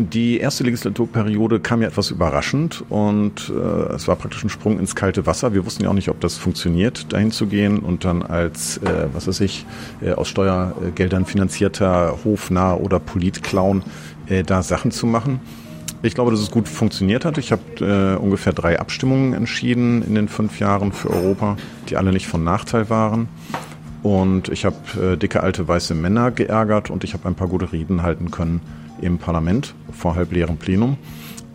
die erste Legislaturperiode kam ja etwas überraschend und äh, es war praktisch ein Sprung ins kalte Wasser. Wir wussten ja auch nicht, ob das funktioniert, dahin zu gehen und dann als, äh, was weiß ich, äh, aus Steuergeldern finanzierter Hofnah oder Politclown äh, da Sachen zu machen. Ich glaube, dass es gut funktioniert hat. Ich habe äh, ungefähr drei Abstimmungen entschieden in den fünf Jahren für Europa, die alle nicht von Nachteil waren. Und ich habe äh, dicke alte weiße Männer geärgert und ich habe ein paar gute Reden halten können im Parlament vor halbleerem Plenum.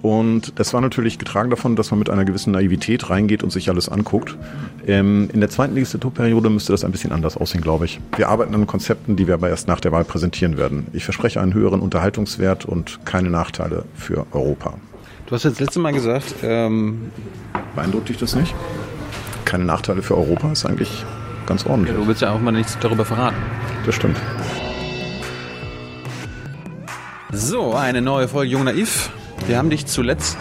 Und das war natürlich getragen davon, dass man mit einer gewissen Naivität reingeht und sich alles anguckt. Ähm, in der zweiten Legislaturperiode müsste das ein bisschen anders aussehen, glaube ich. Wir arbeiten an Konzepten, die wir aber erst nach der Wahl präsentieren werden. Ich verspreche einen höheren Unterhaltungswert und keine Nachteile für Europa. Du hast jetzt letzte Mal gesagt, ähm beeindruckt dich das nicht? Keine Nachteile für Europa ist eigentlich ganz ordentlich. Ja, du willst ja auch mal nichts darüber verraten. Das stimmt. So, eine neue Folge Jung Naiv. Wir haben dich zuletzt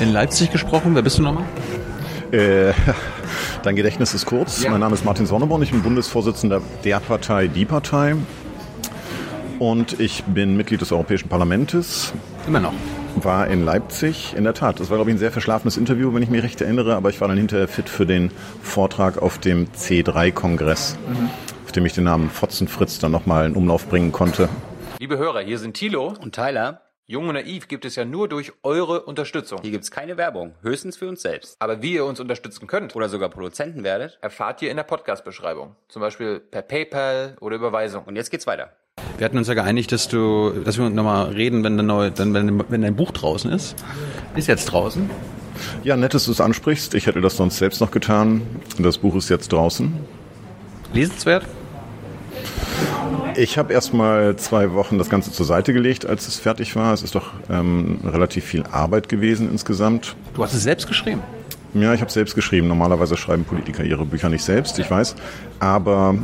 in Leipzig gesprochen. Wer bist du nochmal? Äh, dein Gedächtnis ist kurz. Ja. Mein Name ist Martin Sonneborn. Ich bin Bundesvorsitzender der Partei Die Partei. Und ich bin Mitglied des Europäischen Parlaments. Immer noch. War in Leipzig. In der Tat. Das war, glaube ich, ein sehr verschlafenes Interview, wenn ich mich recht erinnere. Aber ich war dann hinterher fit für den Vortrag auf dem C3-Kongress, mhm. auf dem ich den Namen Fotzenfritz dann nochmal in Umlauf bringen konnte. Liebe Hörer, hier sind Thilo und Tyler. Jung und Naiv gibt es ja nur durch eure Unterstützung. Hier gibt es keine Werbung, höchstens für uns selbst. Aber wie ihr uns unterstützen könnt oder sogar Produzenten werdet, erfahrt ihr in der Podcast-Beschreibung. Zum Beispiel per PayPal oder Überweisung. Und jetzt geht's weiter. Wir hatten uns ja geeinigt, dass du, dass wir nochmal reden, wenn, neue, dann, wenn, wenn dein Buch draußen ist. Ist jetzt draußen. Ja, nett, dass du es ansprichst. Ich hätte das sonst selbst noch getan. Das Buch ist jetzt draußen. Lesenswert? Ich habe erst mal zwei Wochen das Ganze zur Seite gelegt, als es fertig war. Es ist doch ähm, relativ viel Arbeit gewesen insgesamt. Du hast es selbst geschrieben? Ja, ich habe selbst geschrieben. Normalerweise schreiben Politiker ihre Bücher nicht selbst, ich weiß. Aber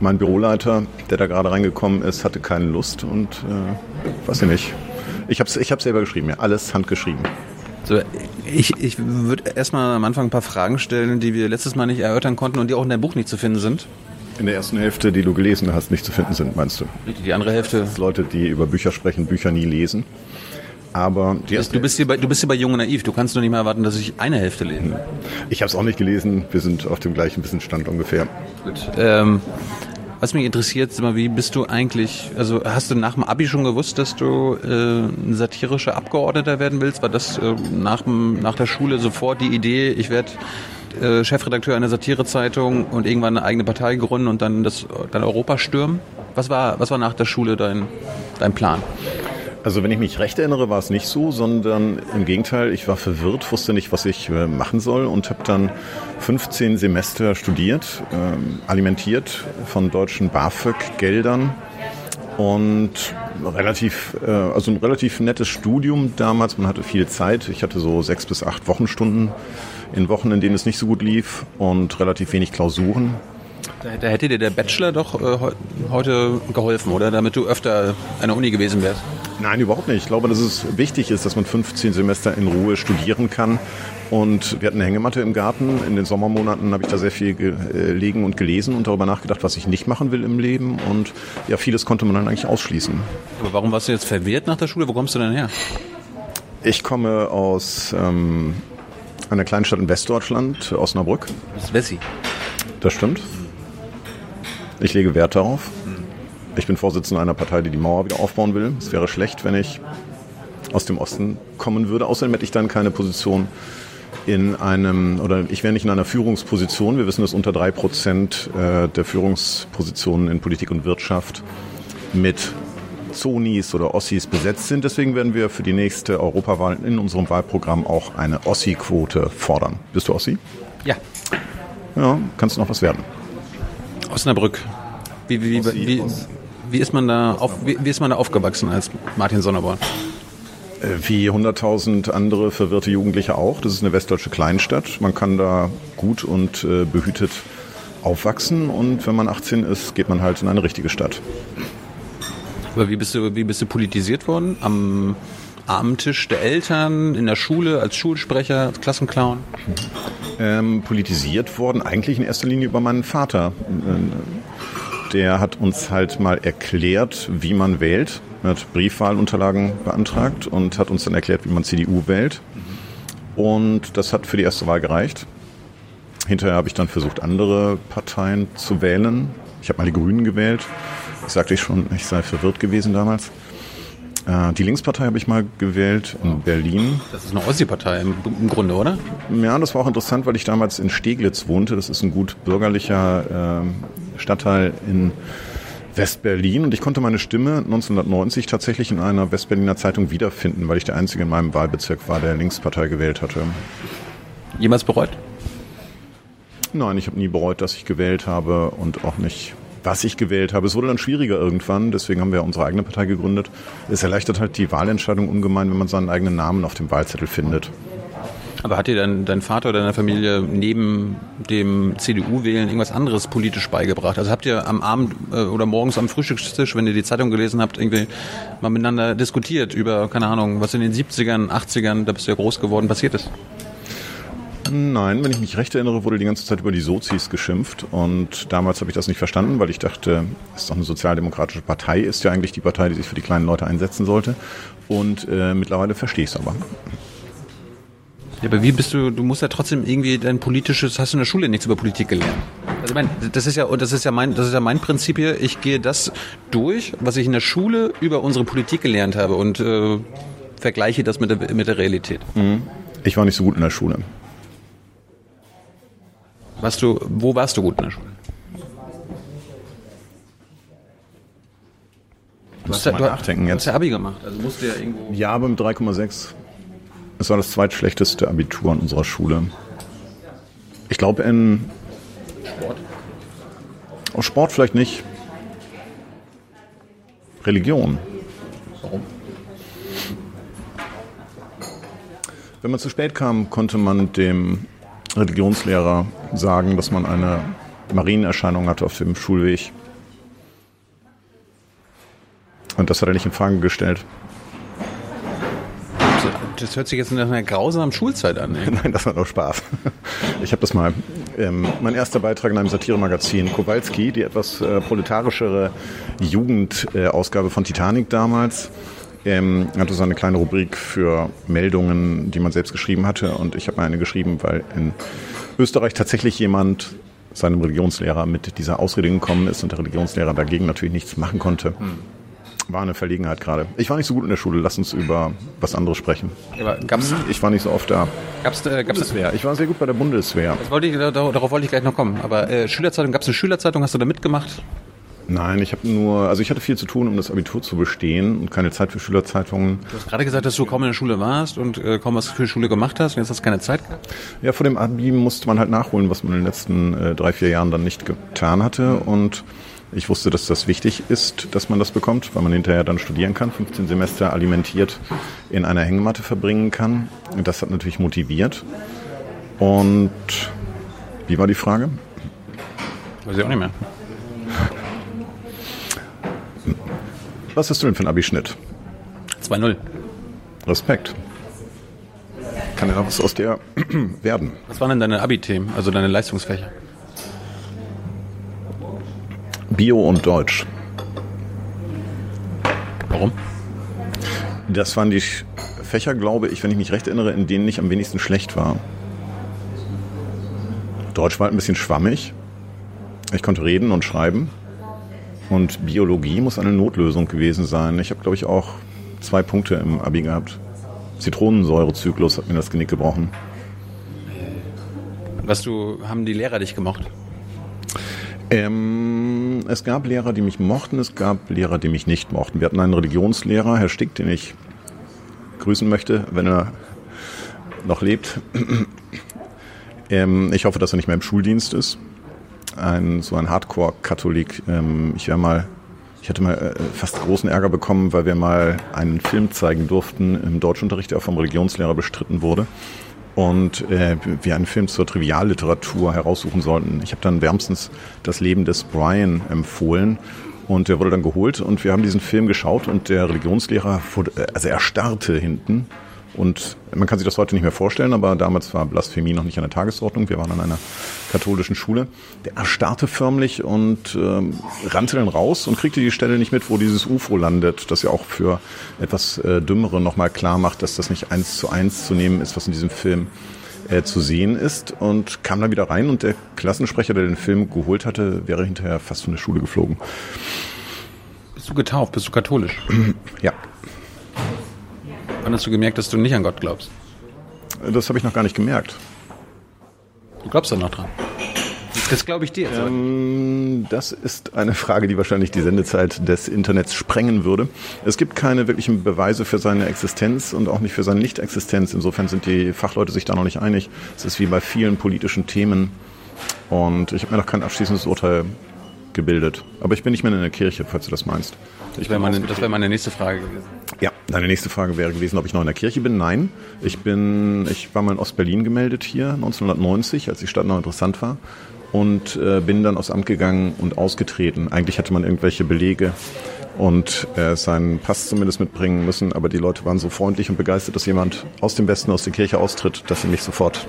mein Büroleiter, der da gerade reingekommen ist, hatte keine Lust und äh, weiß ich nicht. Ich habe es ich hab selber geschrieben, ja, alles handgeschrieben. So, ich ich würde erstmal am Anfang ein paar Fragen stellen, die wir letztes Mal nicht erörtern konnten und die auch in deinem Buch nicht zu finden sind in der ersten Hälfte, die du gelesen hast, nicht zu finden sind, meinst du? Die andere Hälfte? Leute, die über Bücher sprechen, Bücher nie lesen. Aber du bist, hier bei, du bist hier bei Jung und Naiv. Du kannst nur nicht mehr erwarten, dass ich eine Hälfte lese. Ich habe es auch nicht gelesen. Wir sind auf dem gleichen Wissensstand ungefähr. Gut. Ähm, was mich interessiert, ist immer, wie bist du eigentlich, also hast du nach dem Abi schon gewusst, dass du äh, ein satirischer Abgeordneter werden willst? War das äh, nach, nach der Schule sofort die Idee, ich werde äh, Chefredakteur einer Satirezeitung und irgendwann eine eigene Partei gründen und dann das dann Europa stürmen? Was war, was war nach der Schule dein, dein Plan? Also wenn ich mich recht erinnere, war es nicht so, sondern im Gegenteil, ich war verwirrt, wusste nicht, was ich äh, machen soll und habe dann 15 Semester studiert, ähm, alimentiert von deutschen BAföG-Geldern und relativ, äh, also ein relativ nettes Studium damals. Man hatte viel Zeit. Ich hatte so sechs bis acht Wochenstunden in Wochen, in denen es nicht so gut lief und relativ wenig Klausuren. Da, hätte dir der Bachelor doch äh, heute geholfen, oder? Damit du öfter an der Uni gewesen wärst. Nein, überhaupt nicht. Ich glaube, dass es wichtig ist, dass man 15 Semester in Ruhe studieren kann. Und wir hatten eine Hängematte im Garten. In den Sommermonaten habe ich da sehr viel gelegen und gelesen und darüber nachgedacht, was ich nicht machen will im Leben. Und ja, vieles konnte man dann eigentlich ausschließen. Aber warum warst du jetzt verwirrt nach der Schule? Wo kommst du denn her? Ich komme aus ähm, einer kleinen Stadt in Westdeutschland, Osnabrück. Das ist Wessi. Das stimmt. Ich lege Wert darauf. Ich bin Vorsitzender einer Partei, die die Mauer wieder aufbauen will. Es wäre schlecht, wenn ich aus dem Osten kommen würde. Außerdem hätte ich dann keine Position in einem, oder ich wäre nicht in einer Führungsposition. Wir wissen, dass unter drei Prozent äh, der Führungspositionen in Politik und Wirtschaft mit Zonis oder Ossis besetzt sind. Deswegen werden wir für die nächste Europawahl in unserem Wahlprogramm auch eine Ossi-Quote fordern. Bist du Ossi? Ja. Ja, kannst du noch was werden. Osnabrück. Wie, wie, wie, wie, wie ist, man da auf, wie, wie ist man da aufgewachsen als Martin Sonneborn? Äh, wie 100.000 andere verwirrte Jugendliche auch. Das ist eine westdeutsche Kleinstadt. Man kann da gut und äh, behütet aufwachsen und wenn man 18 ist, geht man halt in eine richtige Stadt. Aber wie bist du, wie bist du politisiert worden? Am Abendtisch der Eltern, in der Schule, als Schulsprecher, als Klassenclown? Ähm, politisiert worden, eigentlich in erster Linie über meinen Vater. Der hat uns halt mal erklärt, wie man wählt Er hat Briefwahlunterlagen beantragt und hat uns dann erklärt, wie man CDU wählt. Und das hat für die erste Wahl gereicht. Hinterher habe ich dann versucht, andere Parteien zu wählen. Ich habe mal die Grünen gewählt. Ich sagte ich schon, ich sei verwirrt gewesen damals. Äh, die Linkspartei habe ich mal gewählt in Berlin. Das ist eine Ossi-Partei im, im, Grunde, oder? Ja, das war auch interessant, weil ich damals in Steglitz wohnte. Das ist ein gut bürgerlicher äh, Stadtteil in Westberlin und ich konnte meine Stimme 1990 tatsächlich in einer Westberliner Zeitung wiederfinden, weil ich der Einzige in meinem Wahlbezirk war, der Linkspartei gewählt hatte. Jemals bereut? Nein, ich habe nie bereut, dass ich gewählt habe und auch nicht, was ich gewählt habe. Es wurde dann schwieriger irgendwann, deswegen haben wir unsere eigene Partei gegründet. Es erleichtert halt die Wahlentscheidung ungemein, wenn man seinen eigenen Namen auf dem Wahlzettel findet. Aber hat dir dein, dein Vater oder deine Familie neben dem CDU-Wählen irgendwas anderes politisch beigebracht? Also habt ihr am Abend äh, oder morgens am Frühstückstisch, wenn ihr die Zeitung gelesen habt, irgendwie mal miteinander diskutiert über, keine Ahnung, was in den 70ern, 80ern, da bist du ja groß geworden, passiert ist? Nein, wenn ich mich recht erinnere, wurde die ganze Zeit über die Sozis geschimpft. Und damals habe ich das nicht verstanden, weil ich dachte, es ist doch eine sozialdemokratische Partei, ist ja eigentlich die Partei, die sich für die kleinen Leute einsetzen sollte. Und äh, mittlerweile verstehe ich es aber. Ja, aber wie bist du, du musst ja trotzdem irgendwie dein politisches, hast du in der Schule nichts über Politik gelernt? Also ich meine, das ist ja, das ist ja mein, das ist ja mein Prinzip hier. Ich gehe das durch, was ich in der Schule über unsere Politik gelernt habe und äh, vergleiche das mit der, mit der Realität. Mhm. Ich war nicht so gut in der Schule. Warst du, wo warst du gut in der Schule? Du hast, ja, du, nachdenken jetzt. du hast ja Abi gemacht, also musste ja irgendwo. Ja, aber mit 3,6. Es war das zweitschlechteste Abitur an unserer Schule. Ich glaube in Sport. Oh, Sport vielleicht nicht. Religion. Warum? Wenn man zu spät kam, konnte man dem Religionslehrer sagen, dass man eine Marienerscheinung hatte auf dem Schulweg. Und das hat er nicht in Frage gestellt. Das hört sich jetzt nach einer grausamen Schulzeit an. Ey. Nein, das war doch Spaß. Ich habe das mal. Ähm, mein erster Beitrag in einem Satiremagazin, Kowalski, die etwas äh, proletarischere Jugendausgabe äh, von Titanic damals, ähm, hatte so eine kleine Rubrik für Meldungen, die man selbst geschrieben hatte. Und ich habe eine geschrieben, weil in Österreich tatsächlich jemand seinem Religionslehrer mit dieser Ausrede gekommen ist und der Religionslehrer dagegen natürlich nichts machen konnte. Hm war eine Verlegenheit gerade. Ich war nicht so gut in der Schule. Lass uns über was anderes sprechen. Aber gab's, ich war nicht so oft da. Gab's, äh, gab's Bundeswehr. Ich war sehr gut bei der Bundeswehr. Wollte ich, darauf wollte ich gleich noch kommen. Aber äh, Schülerzeitung, gab es eine Schülerzeitung? Hast du da mitgemacht? Nein, ich habe nur, also ich hatte viel zu tun, um das Abitur zu bestehen und keine Zeit für Schülerzeitungen. Du hast gerade gesagt, dass du kaum in der Schule warst und äh, kaum was für die Schule gemacht hast und jetzt hast du keine Zeit gehabt? Ja, vor dem Abi musste man halt nachholen, was man in den letzten äh, drei, vier Jahren dann nicht getan hatte und ich wusste, dass das wichtig ist, dass man das bekommt, weil man hinterher dann studieren kann, 15 Semester alimentiert in einer Hängematte verbringen kann. Und das hat natürlich motiviert. Und wie war die Frage? Weiß ich auch nicht mehr. Was hast du denn für einen Abischnitt? 2-0. Respekt. Kann ja noch was aus der werden. Was waren denn deine Abi-Themen, also deine Leistungsfächer? Bio und Deutsch. Warum? Das waren die Fächer, glaube ich, wenn ich mich recht erinnere, in denen ich am wenigsten schlecht war. Deutsch war halt ein bisschen schwammig. Ich konnte reden und schreiben. Und Biologie muss eine Notlösung gewesen sein. Ich habe, glaube ich, auch zwei Punkte im Abi gehabt. Zitronensäurezyklus hat mir das Genick gebrochen. Was du, haben die Lehrer dich gemocht? Ähm, es gab Lehrer, die mich mochten, es gab Lehrer, die mich nicht mochten. Wir hatten einen Religionslehrer, Herr Stick, den ich grüßen möchte, wenn er noch lebt. ähm, ich hoffe, dass er nicht mehr im Schuldienst ist. Ein, so ein Hardcore-Katholik. Ähm, ich wäre mal, ich hatte mal äh, fast großen Ärger bekommen, weil wir mal einen Film zeigen durften im Deutschunterricht, der vom Religionslehrer bestritten wurde und äh, wir einen Film zur Trivialliteratur heraussuchen sollten. Ich habe dann wärmstens das Leben des Brian empfohlen und der wurde dann geholt und wir haben diesen Film geschaut und der Religionslehrer, wurde, äh, also er starrte hinten Und man kann sich das heute nicht mehr vorstellen, aber damals war Blasphemie noch nicht an der Tagesordnung. Wir waren an einer katholischen Schule. Der erstarrte förmlich und ähm, rannte dann raus und kriegte die Stelle nicht mit, wo dieses UFO landet, das ja auch für etwas äh, Dümmere nochmal klar macht, dass das nicht eins zu eins zu nehmen ist, was in diesem Film äh, zu sehen ist und kam dann wieder rein und der Klassensprecher, der den Film geholt hatte, wäre hinterher fast von der Schule geflogen. Bist du getauft? Bist du katholisch? Ja, Wann hast du gemerkt, dass du nicht an Gott glaubst? das habe ich noch gar nicht gemerkt. Du glaubst doch noch dran. Das glaube ich dir. Ähm, das ist eine Frage, die wahrscheinlich die Sendezeit des Internets sprengen würde. Es gibt keine wirklichen Beweise für seine Existenz und auch nicht für seine Nichtexistenz. Insofern sind die Fachleute sich da noch nicht einig. Es ist wie bei vielen politischen Themen. Und ich habe mir noch kein abschließendes Urteil gebildet. Aber ich bin nicht mehr in der Kirche, falls du das meinst. das wäre meine, wär meine nächste Frage gewesen. Ja, deine nächste Frage wäre gewesen, ob ich noch in der Kirche bin. Nein, ich bin, ich war mal in Ostberlin gemeldet hier 1990, als die Stadt noch interessant war und äh, bin dann aufs Amt gegangen und ausgetreten. Eigentlich hatte man irgendwelche Belege und äh, seinen Pass zumindest mitbringen müssen, aber die Leute waren so freundlich und begeistert, dass jemand aus dem Westen, aus der Kirche austritt, dass sie mich sofort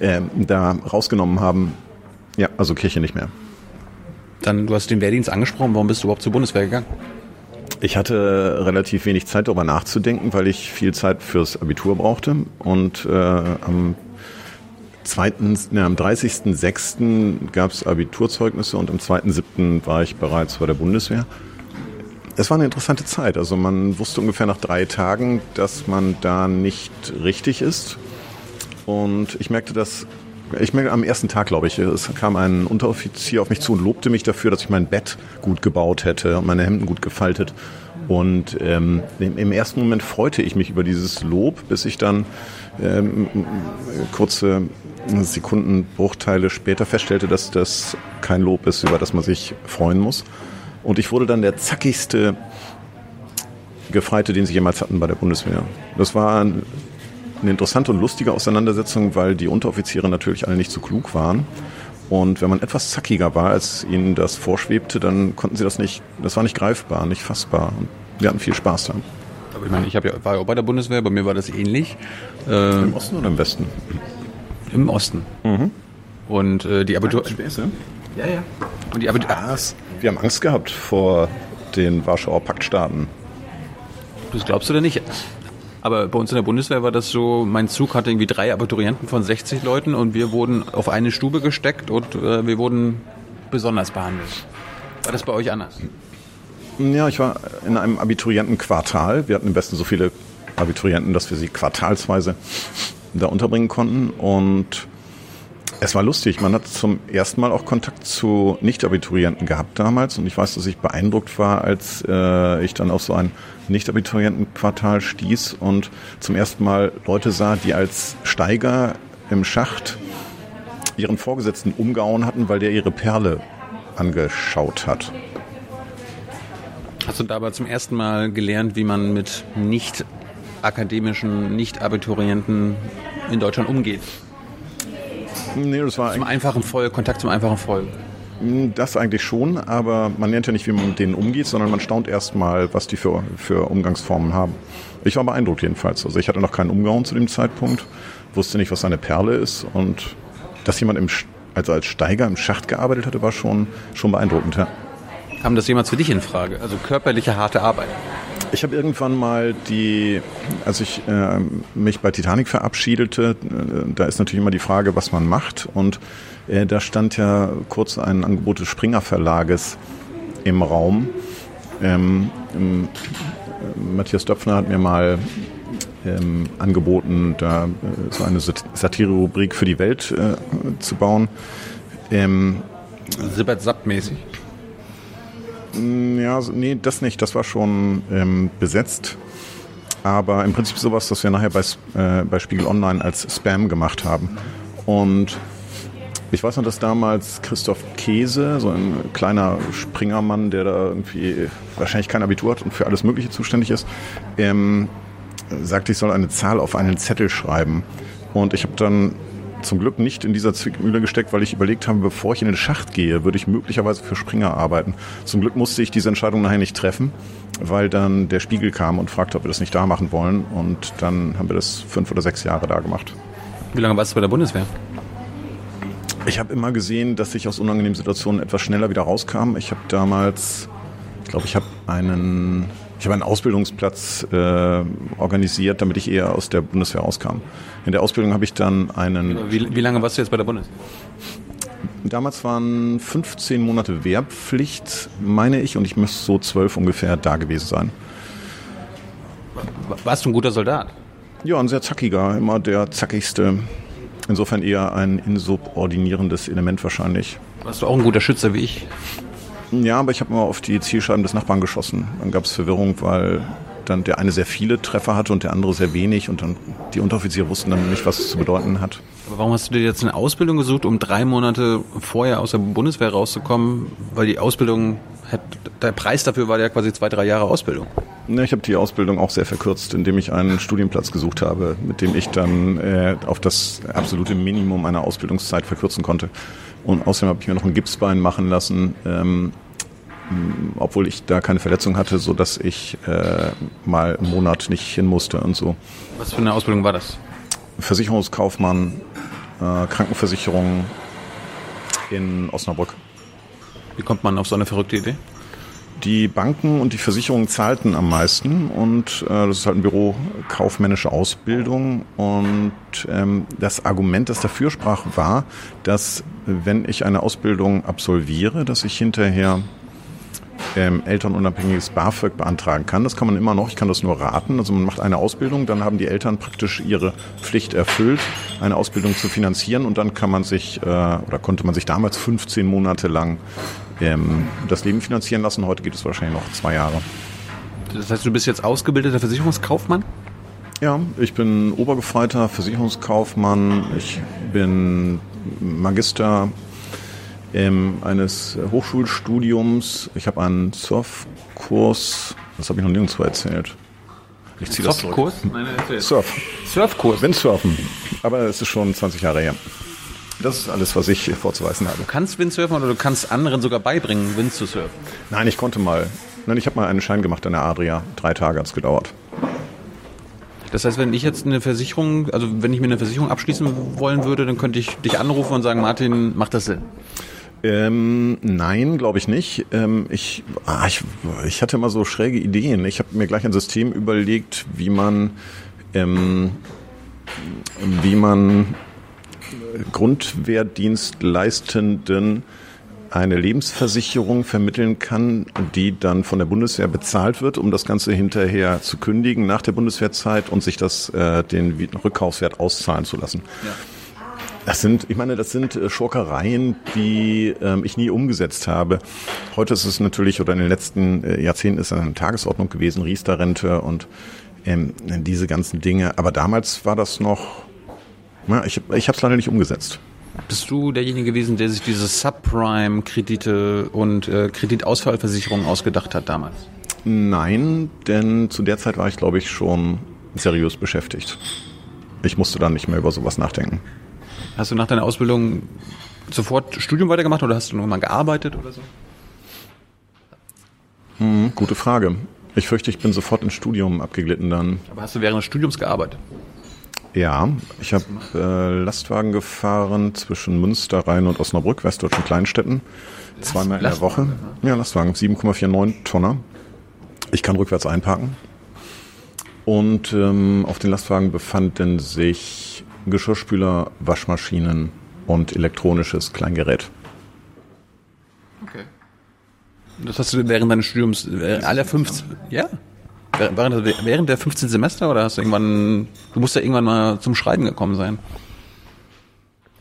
äh, da rausgenommen haben. Ja, also Kirche nicht mehr. Dann, du hast den Wehrdienst angesprochen. Warum bist du überhaupt zur Bundeswehr gegangen? Ich hatte relativ wenig Zeit darüber nachzudenken, weil ich viel Zeit fürs Abitur brauchte. Und äh, am, zweiten, ne, am 30.06. gab es Abiturzeugnisse und am 2.07. war ich bereits bei der Bundeswehr. Es war eine interessante Zeit. Also man wusste ungefähr nach drei Tagen, dass man da nicht richtig ist. Und ich merkte das, ich merkte am ersten Tag, glaube ich, es kam ein Unteroffizier auf mich zu und lobte mich dafür, dass ich mein Bett gut gebaut hätte und meine Hemden gut gefaltet. Und ähm, im, ersten Moment freute ich mich über dieses Lob, bis ich dann ähm, kurze Sekundenbruchteile später feststellte, dass das kein Lob ist, über das man sich freuen muss. Und ich wurde dann der zackigste Gefreite, den sie jemals hatten bei der Bundeswehr. Das war eine interessante und lustige Auseinandersetzung, weil die Unteroffiziere natürlich alle nicht so klug waren. Und wenn man etwas zackiger war, als ihnen das vorschwebte, dann konnten sie das nicht, das war nicht greifbar, nicht fassbar. Und wir hatten viel Spaß daran. Aber ich meine, ich ja, war ja auch bei der Bundeswehr, bei mir war das ähnlich. Äh, Im Osten oder im Westen? Im Osten. Mhm. Und äh, die Abitur... Späße? Ja, ja. Und die Abitur... Was? Wir haben Angst gehabt vor den Warschauer Paktstaaten. Das glaubst du denn nicht? Aber bei uns in der Bundeswehr war das so, mein Zug hatte irgendwie drei Abiturienten von 60 Leuten und wir wurden auf eine Stube gesteckt und äh, wir wurden besonders behandelt. War das bei euch anders? Ja, ich war in einem Abiturientenquartal. Wir hatten im Westen so viele Abiturienten, dass wir sie quartalsweise da unterbringen konnten. Und es war lustig. Man hat zum ersten Mal auch Kontakt zu Nicht-Abiturienten gehabt damals. Und ich weiß, dass ich beeindruckt war, als äh, ich dann auf so ein Nicht-Abiturientenquartal stieß und zum ersten Mal Leute sah, die als Steiger im Schacht ihren Vorgesetzten umgehauen hatten, weil der ihre Perle angeschaut hat. Hast du dabei zum ersten Mal gelernt, wie man mit nicht akademischen, nicht Abiturienten in Deutschland umgeht? Nee, das war Zum einfachen Volk, Kontakt zum einfachen Volk. Das eigentlich schon, aber man lernt ja nicht, wie man mit denen umgeht, sondern man staunt erstmal, was die für, für Umgangsformen haben. Ich war beeindruckt jedenfalls. Also ich hatte noch keinen umgehauen zu dem Zeitpunkt, wusste nicht, was eine Perle ist und dass jemand im, also als Steiger im Schacht gearbeitet hatte, war schon, schon beeindruckend. Ja. Kam das jemals für dich in Frage? Also körperliche, harte Arbeit? Ich habe irgendwann mal die, als ich äh, mich bei Titanic verabschiedete, äh, da ist natürlich immer die Frage, was man macht. Und äh, da stand ja kurz ein Angebot des Springer Verlages im Raum. Ähm, ähm, Matthias Döpfner hat mir mal ähm, angeboten, da äh, so eine Satire-Rubrik für die Welt äh, zu bauen. Ähm, Sibbert Sapp-mäßig. Ja, nee, das nicht. Das war schon ähm, besetzt. Aber im Prinzip sowas, das wir nachher bei, äh, bei Spiegel Online als Spam gemacht haben. Und ich weiß noch, dass damals Christoph Käse, so ein kleiner Springermann, der da irgendwie wahrscheinlich kein Abitur hat und für alles Mögliche zuständig ist, ähm, sagte, ich soll eine Zahl auf einen Zettel schreiben. Und ich habe dann zum Glück nicht in dieser Zwickmühle gesteckt, weil ich überlegt habe, bevor ich in den Schacht gehe, würde ich möglicherweise für Springer arbeiten. Zum Glück musste ich diese Entscheidung nachher nicht treffen, weil dann der Spiegel kam und fragte, ob wir das nicht da machen wollen. Und dann haben wir das fünf oder sechs Jahre da gemacht. Wie lange warst du bei der Bundeswehr? Ich habe immer gesehen, dass ich aus unangenehmen Situationen etwas schneller wieder rauskam. Ich habe damals, ich glaube, ich habe einen, ich habe einen Ausbildungsplatz äh, organisiert, damit ich eher aus der Bundeswehr rauskam. In der Ausbildung habe ich dann einen. Wie, wie lange warst du jetzt bei der Bundeswehr? Damals waren 15 Monate Wehrpflicht, meine ich, und ich müsste so zwölf ungefähr da gewesen sein. Warst du ein guter Soldat? Ja, ein sehr zackiger, immer der zackigste. Insofern eher ein insubordinierendes Element wahrscheinlich. Warst du auch ein guter Schütze wie ich? Ja, aber ich habe immer auf die Zielscheiben des Nachbarn geschossen. Dann gab es Verwirrung, weil dann der eine sehr viele Treffer hatte und der andere sehr wenig und dann die Unteroffiziere wussten dann nicht, was es zu bedeuten hat. Aber warum hast du dir jetzt eine Ausbildung gesucht, um drei Monate vorher aus der Bundeswehr rauszukommen? Weil die Ausbildung, der Preis dafür war ja quasi zwei, drei Jahre Ausbildung. Ja, ich habe die Ausbildung auch sehr verkürzt, indem ich einen Studienplatz gesucht habe, mit dem ich dann äh, auf das absolute Minimum einer Ausbildungszeit verkürzen konnte. Und außerdem habe ich mir noch ein Gipsbein machen lassen, ähm, obwohl ich da keine Verletzung hatte, so dass ich äh, mal einen Monat nicht hin musste und so. Was für eine Ausbildung war das? Versicherungskaufmann, äh, Krankenversicherung in Osnabrück. Wie kommt man auf so eine verrückte Idee? Die Banken und die Versicherungen zahlten am meisten und äh, das ist halt ein Büro kaufmännische Ausbildung und ähm, das Argument, das dafür sprach, war, dass wenn ich eine Ausbildung absolviere, dass ich hinterher ähm, elternunabhängiges BAföG beantragen kann. Das kann man immer noch, ich kann das nur raten. Also man macht eine Ausbildung, dann haben die Eltern praktisch ihre Pflicht erfüllt, eine Ausbildung zu finanzieren und dann kann man sich äh, oder konnte man sich damals 15 Monate lang ähm, das Leben finanzieren lassen. Heute geht es wahrscheinlich noch zwei Jahre. Das heißt, du bist jetzt ausgebildeter Versicherungskaufmann? Ja, ich bin Obergefreiter Versicherungskaufmann. Ich bin Magister ähm, eines Hochschulstudiums. Ich habe einen Surfkurs, das habe ich noch nirgendwo erzählt. Ich ziehe das Surfkurs? Nein, Surf. Surfkurs? Windsurfen. Aber es ist schon 20 Jahre her. Das ist alles, was ich vorzuweisen habe. Du kannst Windsurfen oder du kannst anderen sogar beibringen, Wind zu surfen? Nein, ich konnte mal. Nein, ich habe mal einen Schein gemacht an der Adria. Drei Tage hat es gedauert. Das heißt, wenn ich jetzt eine Versicherung, also wenn ich mir eine Versicherung abschließen wollen würde, dann könnte ich dich anrufen und sagen, Martin, macht das Sinn? Ähm, nein, glaube ich nicht. Ähm, ich, ah, ich, ich hatte immer so schräge Ideen. Ich habe mir gleich ein System überlegt, wie man, ähm, wie man Grundwehrdienstleistenden eine Lebensversicherung vermitteln kann, die dann von der Bundeswehr bezahlt wird, um das Ganze hinterher zu kündigen nach der Bundeswehrzeit und sich das äh, den Rückkaufswert auszahlen zu lassen. Ja. Das sind, ich meine, das sind äh, Schurkereien, die ähm, ich nie umgesetzt habe. Heute ist es natürlich, oder in den letzten äh, Jahrzehnten ist es eine Tagesordnung gewesen, Riester-Rente und ähm, diese ganzen Dinge. Aber damals war das noch, na, ich, ich habe es leider nicht umgesetzt. Bist du derjenige gewesen, der sich diese Subprime-Kredite und äh, Kreditausfallversicherungen ausgedacht hat damals? Nein, denn zu der Zeit war ich, glaube ich, schon seriös beschäftigt. Ich musste dann nicht mehr über sowas nachdenken. Hast du nach deiner Ausbildung sofort Studium weitergemacht oder hast du noch mal gearbeitet oder so? Hm, gute Frage. Ich fürchte, ich bin sofort ins Studium abgeglitten dann. Aber hast du während des Studiums gearbeitet? Ja, ich habe äh, Lastwagen gefahren zwischen Münster, Rhein und Osnabrück, westdeutschen Kleinstädten. Zweimal in der Woche. Ja, Lastwagen, 7,49 Tonner. Ich kann rückwärts einparken. Und ähm, auf den Lastwagen befanden sich Geschirrspüler, Waschmaschinen und elektronisches Kleingerät. Okay. Das hast du während deines Studiums äh, alle 15, ja? Während, während der 15 Semester oder hast du irgendwann, du musst ja irgendwann mal zum Schreiben gekommen sein?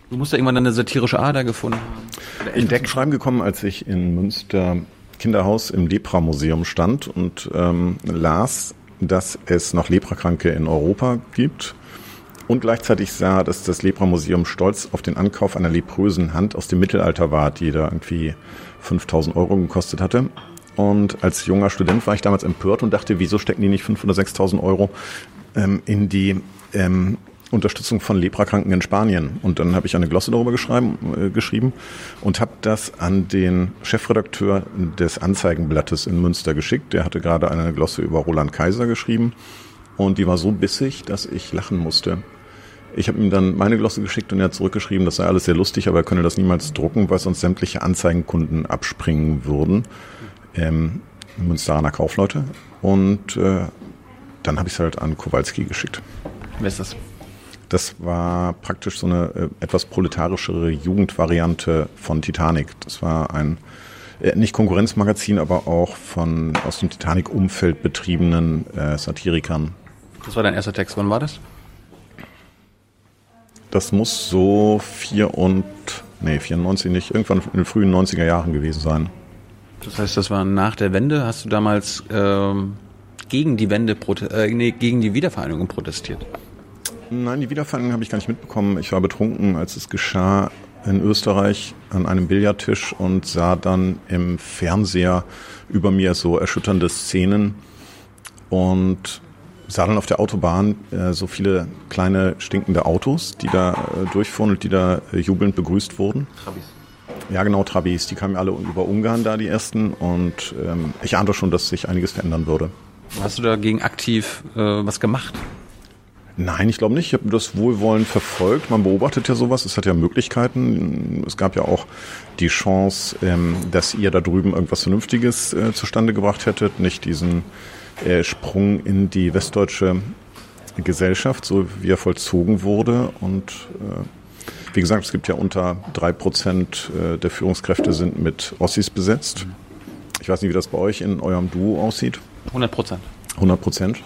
Du musst ja irgendwann eine satirische Ader gefunden haben. Ich bin zum Schreiben gekommen, als ich in Münster Kinderhaus im Lepra-Museum stand und ähm, las, dass es noch Leprakranke in Europa gibt und gleichzeitig sah, dass das Lepra-Museum stolz auf den Ankauf einer leprösen Hand aus dem Mittelalter war, die da irgendwie 5000 Euro gekostet hatte. Und als junger Student war ich damals empört und dachte, wieso stecken die nicht 5.000 oder 6.000 Euro ähm, in die ähm, Unterstützung von Leprakranken in Spanien. Und dann habe ich eine Glosse darüber äh, geschrieben und habe das an den Chefredakteur des Anzeigenblattes in Münster geschickt. Der hatte gerade eine Glosse über Roland Kaiser geschrieben und die war so bissig, dass ich lachen musste. Ich habe ihm dann meine Glosse geschickt und er hat zurückgeschrieben, das sei alles sehr lustig, aber er könne das niemals drucken, weil sonst sämtliche Anzeigenkunden abspringen würden. Ähm, Münsteraner Kaufleute. Und äh, dann habe ich es halt an Kowalski geschickt. Wer ist das? Das war praktisch so eine äh, etwas proletarischere Jugendvariante von Titanic. Das war ein äh, nicht Konkurrenzmagazin, aber auch von aus dem Titanic-Umfeld betriebenen äh, Satirikern. Das war dein erster Text. Wann war das? Das muss so vier und nee 94 nicht irgendwann in den frühen 90er Jahren gewesen sein. Das heißt, das war nach der Wende. Hast du damals ähm, gegen die Wende, äh, nee, gegen die Wiedervereinigung protestiert? Nein, die Wiedervereinigung habe ich gar nicht mitbekommen. Ich war betrunken, als es geschah in Österreich an einem Billardtisch und sah dann im Fernseher über mir so erschütternde Szenen und sah dann auf der Autobahn äh, so viele kleine stinkende Autos, die da äh, durchfuhren und die da äh, jubelnd begrüßt wurden. Trabis. Ja, genau, Trabis. Die kamen alle über Ungarn da, die ersten. Und ähm, ich ahnte schon, dass sich einiges verändern würde. Hast du dagegen aktiv äh, was gemacht? Nein, ich glaube nicht. Ich habe das wohlwollend verfolgt. Man beobachtet ja sowas. Es hat ja Möglichkeiten. Es gab ja auch die Chance, ähm, dass ihr da drüben irgendwas Vernünftiges äh, zustande gebracht hättet. Nicht diesen Sprung in die westdeutsche Gesellschaft, so wie er vollzogen wurde. Und äh, wie gesagt, es gibt ja unter drei Prozent äh, der Führungskräfte sind mit Ossis besetzt. Ich weiß nicht, wie das bei euch in eurem Duo aussieht. 100 Prozent. 100 Prozent.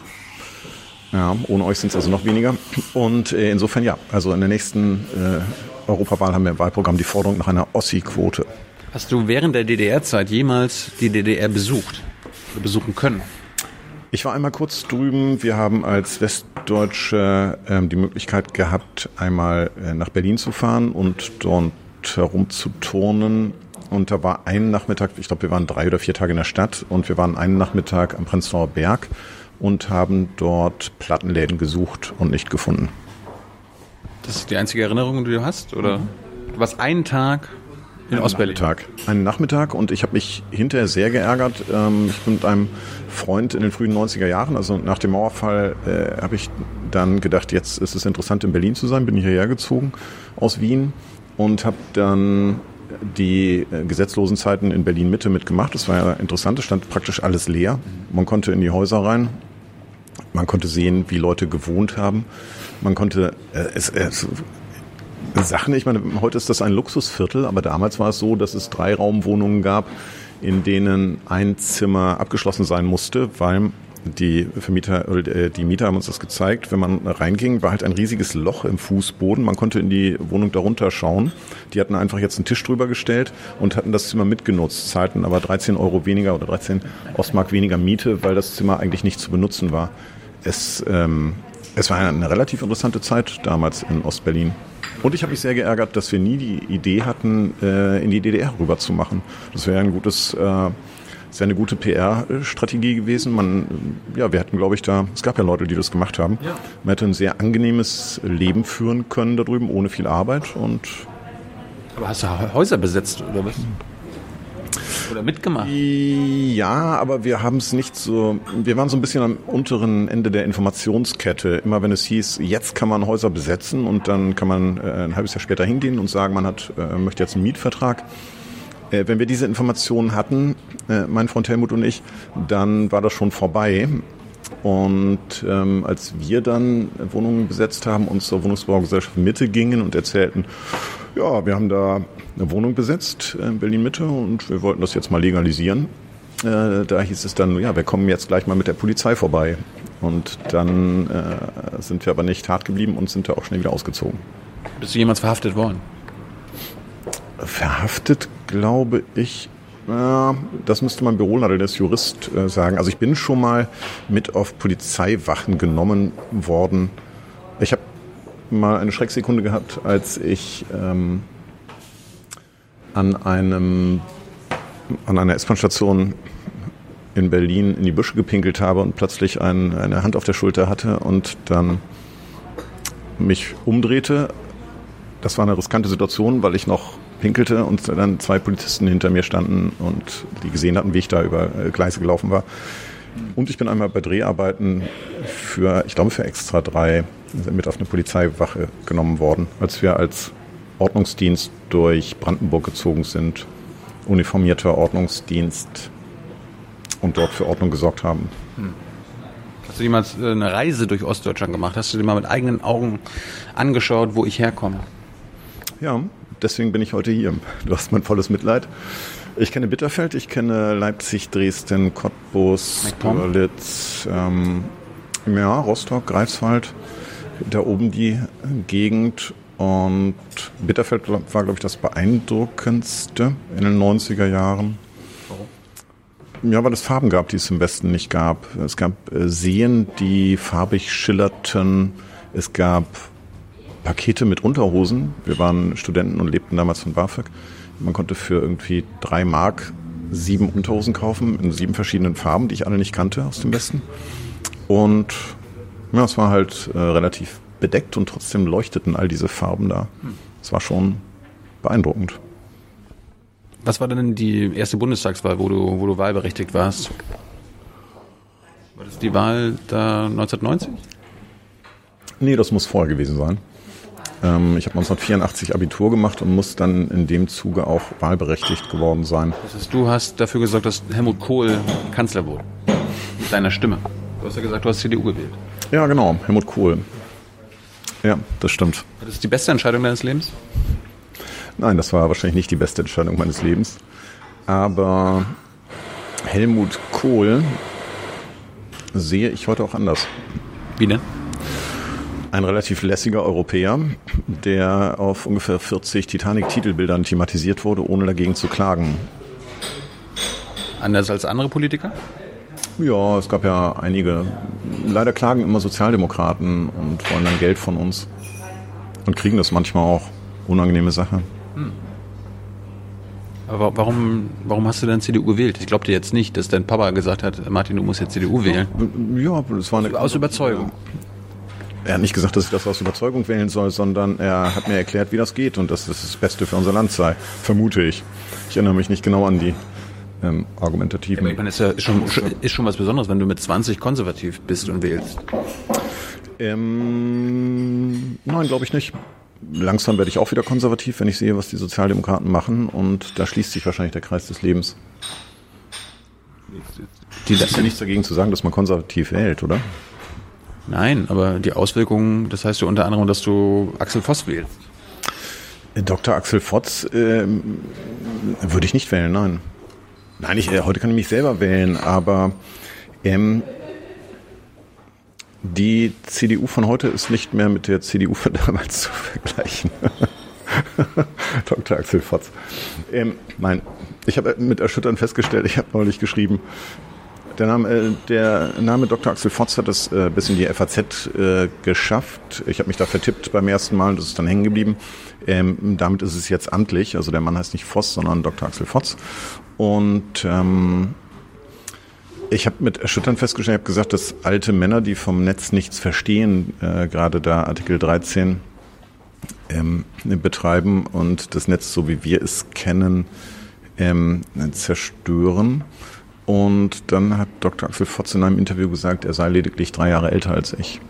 Ja, ohne euch sind es also noch weniger. Und äh, insofern ja, also in der nächsten äh, Europawahl haben wir im Wahlprogramm die Forderung nach einer Ossi-Quote. Hast du während der DDR-Zeit jemals die DDR besucht oder besuchen können? Ich war einmal kurz drüben. Wir haben als Westdeutsche ähm, die Möglichkeit gehabt, einmal äh, nach Berlin zu fahren und dort herumzuturnen. Und da war ein Nachmittag, ich glaube, wir waren drei oder vier Tage in der Stadt und wir waren einen Nachmittag am Prenzlauer Berg und haben dort Plattenläden gesucht und nicht gefunden. Das ist die einzige Erinnerung, die du hast? Oder du warst einen Tag in Ostberlin? Nachmittag. Einen Nachmittag und ich habe mich hinterher sehr geärgert. Ähm, ich bin mit einem Freund in den frühen 90er Jahren, also nach dem Mauerfall, äh, habe ich dann gedacht, jetzt ist es interessant in Berlin zu sein, bin hierher gezogen aus Wien und habe dann die äh, gesetzlosen Zeiten in Berlin Mitte mitgemacht. Das war ja interessant, es stand praktisch alles leer. Man konnte in die Häuser rein, man konnte sehen, wie Leute gewohnt haben. Man konnte äh, es, es Sachen, ich meine, heute ist das ein Luxusviertel, aber damals war es so, dass es drei Raumwohnungen gab, in denen ein Zimmer abgeschlossen sein musste, weil die Vermieter, äh, die Mieter haben uns das gezeigt. Wenn man reinging, war halt ein riesiges Loch im Fußboden. Man konnte in die Wohnung darunter schauen. Die hatten einfach jetzt einen Tisch drüber gestellt und hatten das Zimmer mitgenutzt, zahlten aber 13 Euro weniger oder 13 Ostmark weniger Miete, weil das Zimmer eigentlich nicht zu benutzen war. Es, ähm, es war eine relativ interessante Zeit damals in Ostberlin. Und ich habe mich sehr geärgert, dass wir nie die Idee hatten, äh, in die DDR rüber zu machen. Das wäre ein gutes äh, ist ja eine gute PR-Strategie gewesen. Man, ja, wir hatten, glaube ich, da, es gab ja Leute, die das gemacht haben. Ja. Man hätte ein sehr angenehmes Leben führen können da drüben, ohne viel Arbeit und. Aber hast du Häuser besetzt oder was? Oder mitgemacht? Ja, aber wir haben es nicht so, wir waren so ein bisschen am unteren Ende der Informationskette. Immer wenn es hieß, jetzt kann man Häuser besetzen und dann kann man äh, ein halbes Jahr später hingehen und sagen, man hat, äh, möchte jetzt einen Mietvertrag äh, wenn wir diese Informationen hatten, mein Freund Helmut und ich, dann war das schon vorbei. Und ähm, als wir dann Wohnungen besetzt haben und zur Wohnungsbaugesellschaft Mitte gingen und erzählten, ja, wir haben da eine Wohnung besetzt in Berlin Mitte und wir wollten das jetzt mal legalisieren. Äh, da hieß es dann, ja, wir kommen jetzt gleich mal mit der Polizei vorbei. Und dann äh, sind wir aber nicht hart geblieben und sind da auch schnell wieder ausgezogen. Bist du jemals verhaftet worden? Verhaftet, glaube ich. Ja, das müsste mein Büroleiter, der ist Jurist, äh, sagen. Also ich bin schon mal mit auf Polizeiwachen genommen worden. Ich habe mal eine Schrecksekunde gehabt, als ich ähm, an einem an einer S-Bahn-Station in Berlin in die Büsche gepinkelt habe und plötzlich ein, eine Hand auf der Schulter hatte und dann mich umdrehte. Das war eine riskante Situation, weil ich noch pinkelte und dann zwei Polizisten hinter mir standen und die gesehen hatten, wie ich da über äh, Gleise gelaufen war. Und ich bin einmal bei Dreharbeiten für, ich glaube für Extra 3 mit auf eine Polizeiwache genommen worden, als wir als Ordnungsdienst durch Brandenburg gezogen sind. Uniformierter Ordnungsdienst und dort für Ordnung gesorgt haben. Hm. Hast du jemals äh, eine Reise durch Ostdeutschland gemacht? Hast du dir mal mit eigenen Augen angeschaut, wo ich herkomme? Ja, deswegen bin ich heute hier. Du hast mein volles Mitleid. Ich kenne Bitterfeld, ich kenne Leipzig, Dresden, Cottbus, Görlitz, ähm, ja, Rostock, Greifswald, da oben die Gegend. Und Bitterfeld war, glaube ich, das beeindruckendste in den 90er Jahren. Ja, weil es Farben gab, die es im Westen nicht gab. Es gab äh, Seen, die farbig schillerten. Es gab Pakete mit Unterhosen. Wir waren Studenten und lebten damals von BAföG. Man konnte für irgendwie drei Mark sieben Unterhosen kaufen in sieben verschiedenen Farben, die ich alle nicht kannte aus dem Westen. Und ja, es war halt äh, relativ bedeckt und trotzdem leuchteten all diese Farben da. Es war schon beeindruckend. Was war denn die erste Bundestagswahl, wo du, wo du wahlberechtigt warst? War das die Wahl da 1990? Nee, das muss vorher gewesen sein. Ähm, ich habe 1984 Abitur gemacht und muss dann in dem Zuge auch wahlberechtigt geworden sein. Das heißt, du hast dafür gesorgt, dass Helmut Kohl Kanzler wurde. Mit deiner Stimme. Du hast ja gesagt, du hast CDU gewählt. Ja, genau, Helmut Kohl. Ja, das stimmt. War das die beste Entscheidung deines Lebens? Nein, das war wahrscheinlich nicht die beste Entscheidung meines Lebens. Aber Helmut Kohl sehe ich heute auch anders. Wie denn? ein relativ lässiger Europäer, der auf ungefähr 40 Titanic-Titelbildern thematisiert wurde, ohne dagegen zu klagen. Anders als andere Politiker? Ja, es gab ja einige. Leider klagen immer Sozialdemokraten und wollen dann Geld von uns. Und kriegen das manchmal auch. Unangenehme Sache. Hm. Aber warum, warum hast du denn CDU gewählt? Ich glaube dir jetzt nicht, dass dein Papa gesagt hat, Martin, du musst jetzt CDU wählen. Ja, das war eine. Aus Überzeugung. Er hat nicht gesagt, dass ich das aus Überzeugung wählen soll, sondern er hat mir erklärt, wie das geht und dass das das Beste für unser Land sei. Vermute ich. Ich erinnere mich nicht genau an die ähm, argumentativen. Ja, ich meine, ist ja schon, ist schon was Besonderes, wenn du mit 20 konservativ bist und wählst. Ähm, nein, glaube ich nicht. Langsam werde ich auch wieder konservativ, wenn ich sehe, was die Sozialdemokraten machen und da schließt sich wahrscheinlich der Kreis des Lebens. Die, das ist ja nichts dagegen zu sagen, dass man konservativ wählt, oder? Nein, aber die Auswirkungen, das heißt ja unter anderem, dass du Axel Voss wählst. Dr. Axel Voss äh, würde ich nicht wählen, nein. Nein, ich, äh, heute kann ich mich selber wählen, aber ähm, die CDU von heute ist nicht mehr mit der CDU von damals zu vergleichen. Dr. Axel Voss. Ähm, nein, ich habe mit Erschüttern festgestellt, ich habe neulich geschrieben, der Name, äh, der Name Dr. Axel Fotz hat es äh, bis in die FAZ äh, geschafft. Ich habe mich da vertippt beim ersten Mal, das ist dann hängen geblieben. Ähm, damit ist es jetzt amtlich. Also der Mann heißt nicht Voss, sondern Dr. Axel Fotz. Und ähm, ich habe mit Erschüttern festgestellt, ich habe gesagt, dass alte Männer, die vom Netz nichts verstehen, äh, gerade da Artikel 13 ähm, betreiben und das Netz, so wie wir es kennen, ähm, zerstören. Und dann hat Dr. Axel Fotz in einem Interview gesagt, er sei lediglich drei Jahre älter als ich.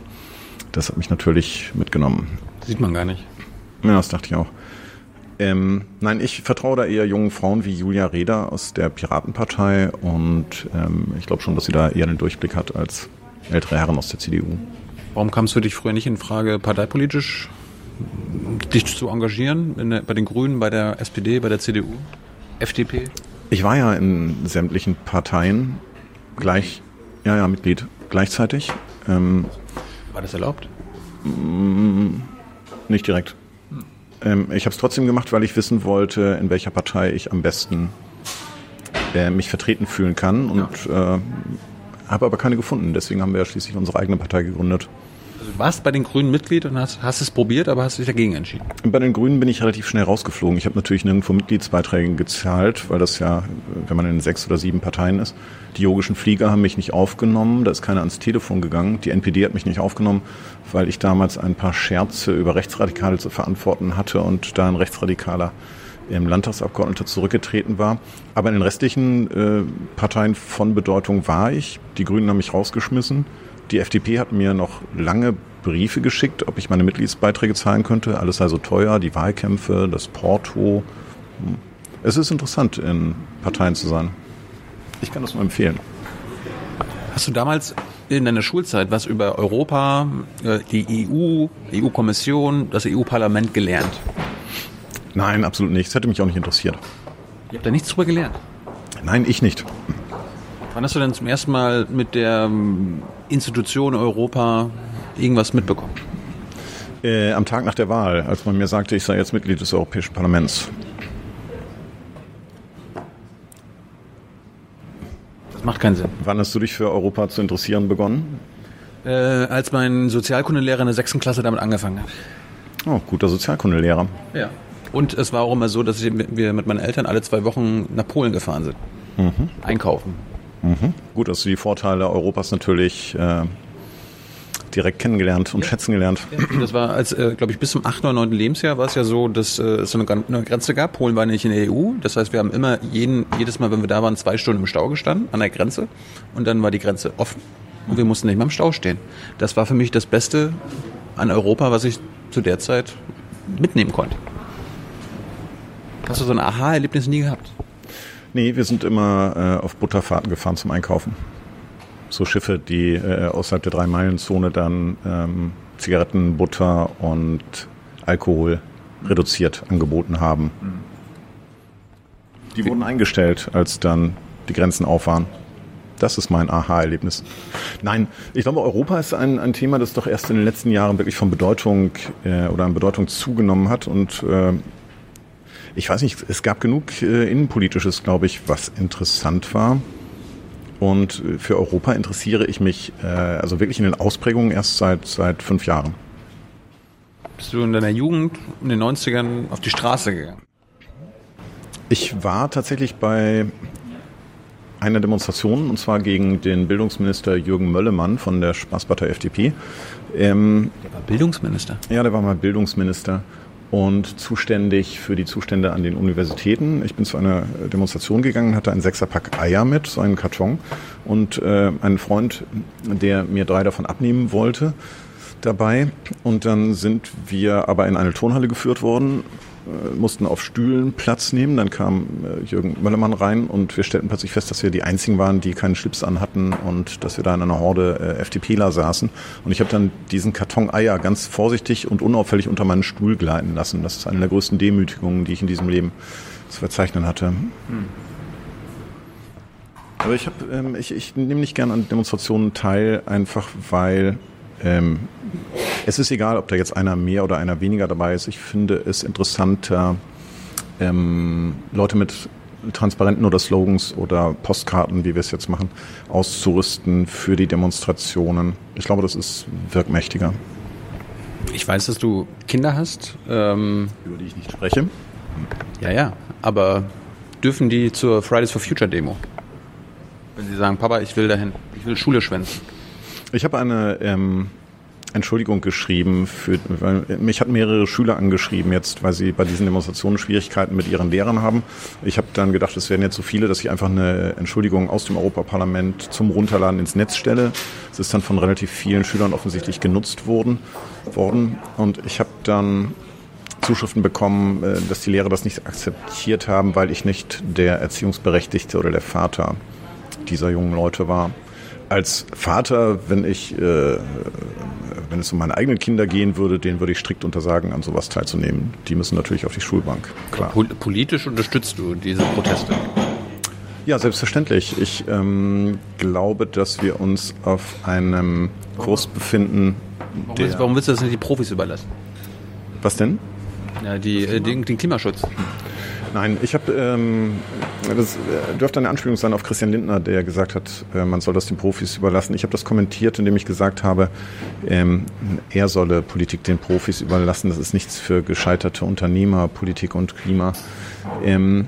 Das hat mich natürlich mitgenommen. Sieht man gar nicht. Ja, das dachte ich auch. Ähm, nein, ich vertraue da eher jungen Frauen wie Julia Reda aus der Piratenpartei und ähm, ich glaube schon, dass sie da eher einen Durchblick hat als ältere Herren aus der CDU. Warum kam es für dich früher nicht in Frage, parteipolitisch dich zu engagieren? Der, bei den Grünen, bei der SPD, bei der CDU, FDP? Ich war ja in sämtlichen Parteien gleich, ja, ja, Mitglied gleichzeitig. Ähm, war das erlaubt? Mm, nicht direkt. Ähm, ich habe es trotzdem gemacht, weil ich wissen wollte, in welcher Partei ich am besten äh, mich vertreten fühlen kann und ja. äh, habe aber keine gefunden. Deswegen haben wir ja schließlich unsere eigene Partei gegründet. Warst bei den Grünen Mitglied und hast, hast es probiert, aber hast dich dagegen entschieden. Bei den Grünen bin ich relativ schnell rausgeflogen. Ich habe natürlich nirgendwo Mitgliedsbeiträge gezahlt, weil das ja, wenn man in sechs oder sieben Parteien ist, die yogischen Flieger haben mich nicht aufgenommen, da ist keiner ans Telefon gegangen. Die NPD hat mich nicht aufgenommen, weil ich damals ein paar Scherze über Rechtsradikale zu verantworten hatte und da ein Rechtsradikaler im Landtagsabgeordneter zurückgetreten war. Aber in den restlichen äh, Parteien von Bedeutung war ich. Die Grünen haben mich rausgeschmissen. Die FDP hat mir noch lange Briefe geschickt, ob ich meine Mitgliedsbeiträge zahlen könnte. Alles sei so teuer, die Wahlkämpfe, das Porto. Hm. Es ist interessant, in Parteien zu sein. Ich kann das nur empfehlen. Hast du damals in deiner Schulzeit was über Europa, äh, die EU, EU-Kommission, das EU-Parlament gelernt? Nein, absolut nicht. Das hätte mich auch nicht interessiert. Ihr habt da nichts drüber gelernt? Nein, ich nicht. Wann hast du denn zum ersten Mal mit der Institution Europa irgendwas mitbekommen? Äh, am Tag nach der Wahl, als man mir sagte, ich sei jetzt Mitglied des Europäischen Parlaments. Das macht keinen Sinn. Wann hast du dich für Europa zu interessieren begonnen? Äh, als mein Sozialkundelehrer in der sechsten Klasse damit angefangen hat. Oh, guter Sozialkundelehrer. Ja. Und es war auch immer so, dass wir mit meinen Eltern alle zwei Wochen nach Polen gefahren sind. Mhm. Einkaufen. Mhm. Gut, dass du die Vorteile Europas natürlich äh, direkt kennengelernt und ja. schätzen gelernt. Das war, als, äh, glaube ich, bis zum 8. oder 9. Lebensjahr war es ja so, dass äh, es so eine, eine, Grenze gab. Polen war nicht in der EU. Das heißt, wir haben immer jeden, jedes Mal, wenn wir da waren, zwei Stunden im Stau gestanden an der Grenze. Und dann war die Grenze offen und wir mussten nicht mehr im Stau stehen. Das war für mich das Beste an Europa, was ich zu der Zeit mitnehmen konnte. Hast du so ein Aha-Erlebnis nie gehabt? Nee, wir sind immer äh, auf Butterfahrten gefahren zum Einkaufen. So Schiffe, die äh, außerhalb der Drei-Meilen-Zone dann ähm, Zigaretten, Butter und Alkohol reduziert angeboten haben. Die wurden eingestellt, als dann die Grenzen auf waren. Das ist mein Aha-Erlebnis. Nein, ich glaube, Europa ist ein, ein Thema, das doch erst in den letzten Jahren wirklich von Bedeutung äh, oder an Bedeutung zugenommen hat und äh, ich weiß nicht, es gab genug äh, Innenpolitisches, glaube ich, was interessant war. Und für Europa interessiere ich mich äh, also wirklich in den Ausprägungen erst seit, seit fünf Jahren. Bist du in deiner Jugend in den 90ern auf die Straße gegangen? Ich war tatsächlich bei einer Demonstration, und zwar gegen den Bildungsminister Jürgen Möllemann von der Spaßpartei FDP. Ähm, der war Bildungsminister? Ja, der war mal Bildungsminister und zuständig für die Zustände an den Universitäten. Ich bin zu einer Demonstration gegangen, hatte einen Sechserpack Eier mit, so einen Karton und äh, einen Freund, der mir drei davon abnehmen wollte dabei. Und dann sind wir aber in eine Turnhalle geführt worden mussten auf Stühlen Platz nehmen. Dann kam äh, Jürgen Möllermann rein und wir stellten plötzlich fest, dass wir die einzigen waren, die keinen Schlips anhatten und dass wir da in einer Horde äh, FDPler saßen. Und ich habe dann diesen Karton Eier ganz vorsichtig und unauffällig unter meinen Stuhl gleiten lassen. Das ist eine der größten Demütigungen, die ich in diesem Leben zu verzeichnen hatte. Hm. Aber ich, hab, ähm, ich, ich nehme nicht gern an Demonstrationen teil, einfach weil ähm, es ist egal, ob da jetzt einer mehr oder einer weniger dabei ist. Ich finde es interessanter, ähm, Leute mit Transparenten oder Slogans oder Postkarten, wie wir es jetzt machen, auszurüsten für die Demonstrationen. Ich glaube, das ist wirkmächtiger. Ich weiß, dass du Kinder hast. Ähm, Über die ich nicht spreche. Ja, ja. Aber dürfen die zur Fridays for Future Demo? Wenn sie sagen, Papa, ich will dahin. Ich will Schule schwänzen. Ich habe eine ähm, Entschuldigung geschrieben, für, weil mich hat mehrere Schüler angeschrieben jetzt, weil sie bei diesen Demonstrationen Schwierigkeiten mit ihren Lehrern haben. Ich habe dann gedacht, es werden jetzt so viele, dass ich einfach eine Entschuldigung aus dem Europaparlament zum Runterladen ins Netz stelle. Es ist dann von relativ vielen Schülern offensichtlich genutzt worden. worden. Und ich habe dann Zuschriften bekommen, äh, dass die Lehrer das nicht akzeptiert haben, weil ich nicht der Erziehungsberechtigte oder der Vater dieser jungen Leute war als Vater, wenn ich, äh, wenn es um meine eigenen Kinder gehen würde, denen würde ich strikt untersagen, an sowas teilzunehmen. Die müssen natürlich auf die Schulbank, klar. Politisch unterstützt du diese Proteste? Ja, selbstverständlich. Ich ähm, glaube, dass wir uns auf einem Kurs befinden. Warum, willst, warum willst du das nicht die Profis überlassen? Was denn? Ja, die, äh, den, den Klimaschutz. Nein, ich habe, ähm, das äh, dürfte eine Anspielung sein auf Christian Lindner, der gesagt hat, äh, man soll das den Profis überlassen. Ich habe das kommentiert, indem ich gesagt habe, ähm, er solle Politik den Profis überlassen. Das ist nichts für gescheiterte Unternehmer, Politik und Klima. Ähm,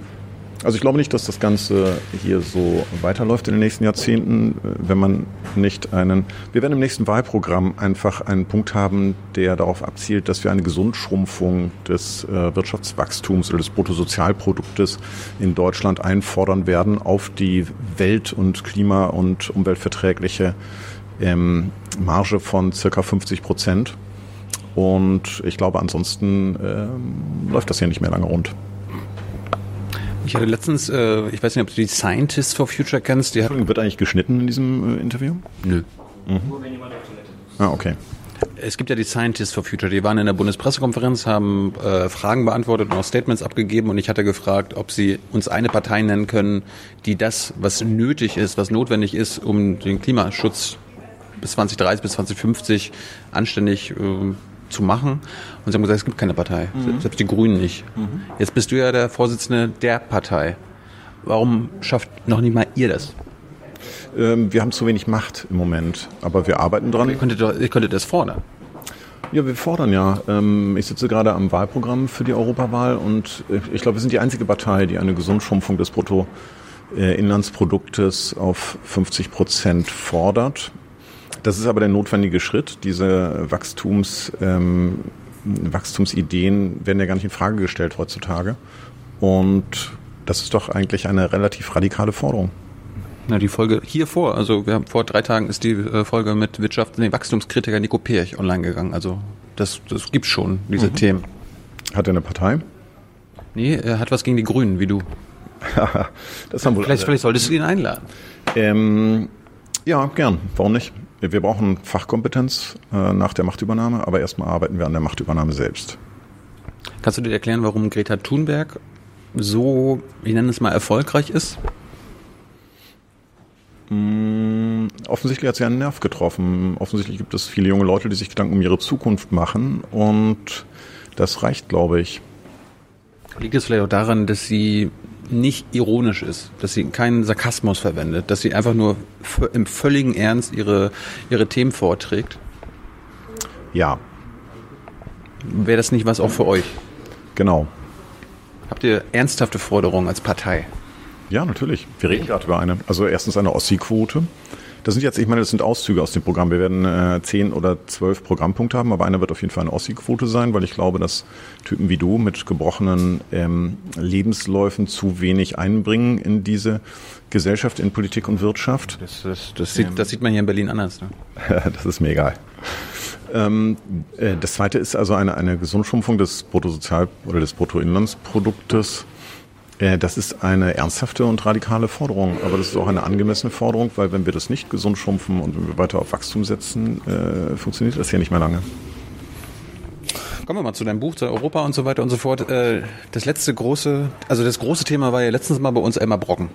also ich glaube nicht, dass das Ganze hier so weiterläuft in den nächsten Jahrzehnten, wenn man nicht einen. Wir werden im nächsten Wahlprogramm einfach einen Punkt haben, der darauf abzielt, dass wir eine Gesundschrumpfung des äh, Wirtschaftswachstums oder des Bruttosozialproduktes in Deutschland einfordern werden auf die welt- und klima- und umweltverträgliche ähm, Marge von circa 50 Prozent. Und ich glaube, ansonsten ähm, läuft das hier nicht mehr lange rund. Ich hatte letztens, äh, ich weiß nicht, ob du die Scientists for Future kennst. Die Entschuldigung, wird eigentlich geschnitten in diesem äh, Interview? Nö. Nur wenn jemand auf Toilette Ah, okay. Es gibt ja die Scientists for Future, die waren in der Bundespressekonferenz, haben äh, Fragen beantwortet und auch Statements abgegeben und ich hatte gefragt, ob sie uns eine Partei nennen können, die das, was nötig ist, was notwendig ist, um den Klimaschutz bis 2030, bis 2050 anständig äh, zu machen. Und sie haben gesagt, es gibt keine Partei, mhm. selbst die Grünen nicht. Mhm. Jetzt bist du ja der Vorsitzende der Partei. Warum schafft noch nicht mal ihr das? Ähm, wir haben zu wenig Macht im Moment, aber wir arbeiten dran. Ihr könntet, ihr könntet das fordern. Ja, wir fordern ja. Ähm, ich sitze gerade am Wahlprogramm für die Europawahl und ich glaube, wir sind die einzige Partei, die eine Gesundschrumpfung des Bruttoinlandsproduktes auf 50 Prozent fordert. Das ist aber der notwendige Schritt. Diese Wachstums, ähm, Wachstumsideen werden ja gar nicht in Frage gestellt heutzutage. Und das ist doch eigentlich eine relativ radikale Forderung. Na, die Folge hier vor, also wir haben vor drei Tagen ist die äh, Folge mit Wirtschafts-, nee, Wachstumskritiker Nico Pirch online gegangen. Also das, das gibt schon, diese mhm. Themen. Hat er eine Partei? Nee, er hat was gegen die Grünen, wie du. das haben wohl vielleicht, vielleicht solltest du ihn einladen. Ähm, ja, gern. Warum nicht? Wir brauchen Fachkompetenz äh, nach der Machtübernahme, aber erstmal arbeiten wir an der Machtübernahme selbst. Kannst du dir erklären, warum Greta Thunberg so, ich nenne es mal, erfolgreich ist? Mm, offensichtlich hat sie einen Nerv getroffen. Offensichtlich gibt es viele junge Leute, die sich Gedanken um ihre Zukunft machen und das reicht, glaube ich. Liegt es vielleicht auch daran, dass sie nicht ironisch ist, dass sie keinen Sarkasmus verwendet, dass sie einfach nur im völligen Ernst ihre, ihre Themen vorträgt? Ja. Wäre das nicht was auch für euch? Genau. Habt ihr ernsthafte Forderungen als Partei? Ja, natürlich. Wir reden gerade über eine. Also erstens eine Ossi-Quote. Das sind jetzt, ich meine, das sind Auszüge aus dem Programm. Wir werden äh, zehn oder zwölf Programmpunkte haben, aber einer wird auf jeden Fall eine Ossi-Quote sein, weil ich glaube, dass Typen wie du mit gebrochenen ähm, Lebensläufen zu wenig einbringen in diese Gesellschaft, in Politik und Wirtschaft. Das, das, das, sieht, das sieht man hier in Berlin anders. Ne? das ist mir egal. Ähm, äh, das zweite ist also eine, eine Gesundschrumpfung des Bruttosozial- oder des Bruttoinlandsproduktes das ist eine ernsthafte und radikale Forderung, aber das ist auch eine angemessene Forderung, weil wenn wir das nicht gesund schrumpfen und wenn wir weiter auf Wachstum setzen, äh, funktioniert das hier nicht mehr lange. Kommen wir mal zu deinem Buch, zu Europa und so weiter und so fort. Äh, das letzte große, also das große Thema war ja letztens mal bei uns Elmar Brocken.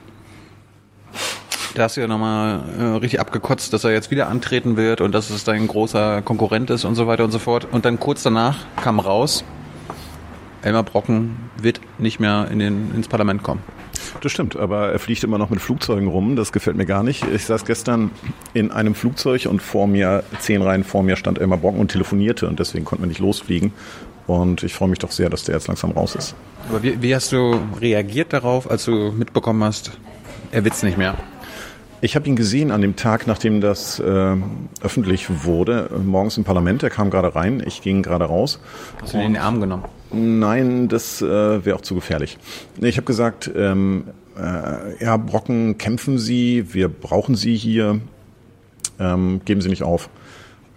Da hast du ja nochmal äh, richtig abgekotzt, dass er jetzt wieder antreten wird und dass es dein großer Konkurrent ist und so weiter und so fort. Und dann kurz danach kam raus, Elmar Brocken wird nicht mehr in den, ins Parlament kommen. Das stimmt, aber er fliegt immer noch mit Flugzeugen rum. Das gefällt mir gar nicht. Ich saß gestern in einem Flugzeug und vor mir, zehn Reihen vor mir, stand Elmar Brocken und telefonierte und deswegen konnten wir nicht losfliegen. Und ich freue mich doch sehr, dass der jetzt langsam raus ist. Aber wie, wie hast du reagiert darauf, als du mitbekommen hast, er wird's nicht mehr? Ich habe ihn gesehen an dem Tag, nachdem das äh, öffentlich wurde, morgens im Parlament. Er kam gerade rein, ich ging gerade raus. Hast du ihn in den Arm genommen? Nein, das äh, wäre auch zu gefährlich. Ich habe gesagt, ähm, äh, ja, Brocken, kämpfen Sie, wir brauchen Sie hier, ähm, geben Sie nicht auf.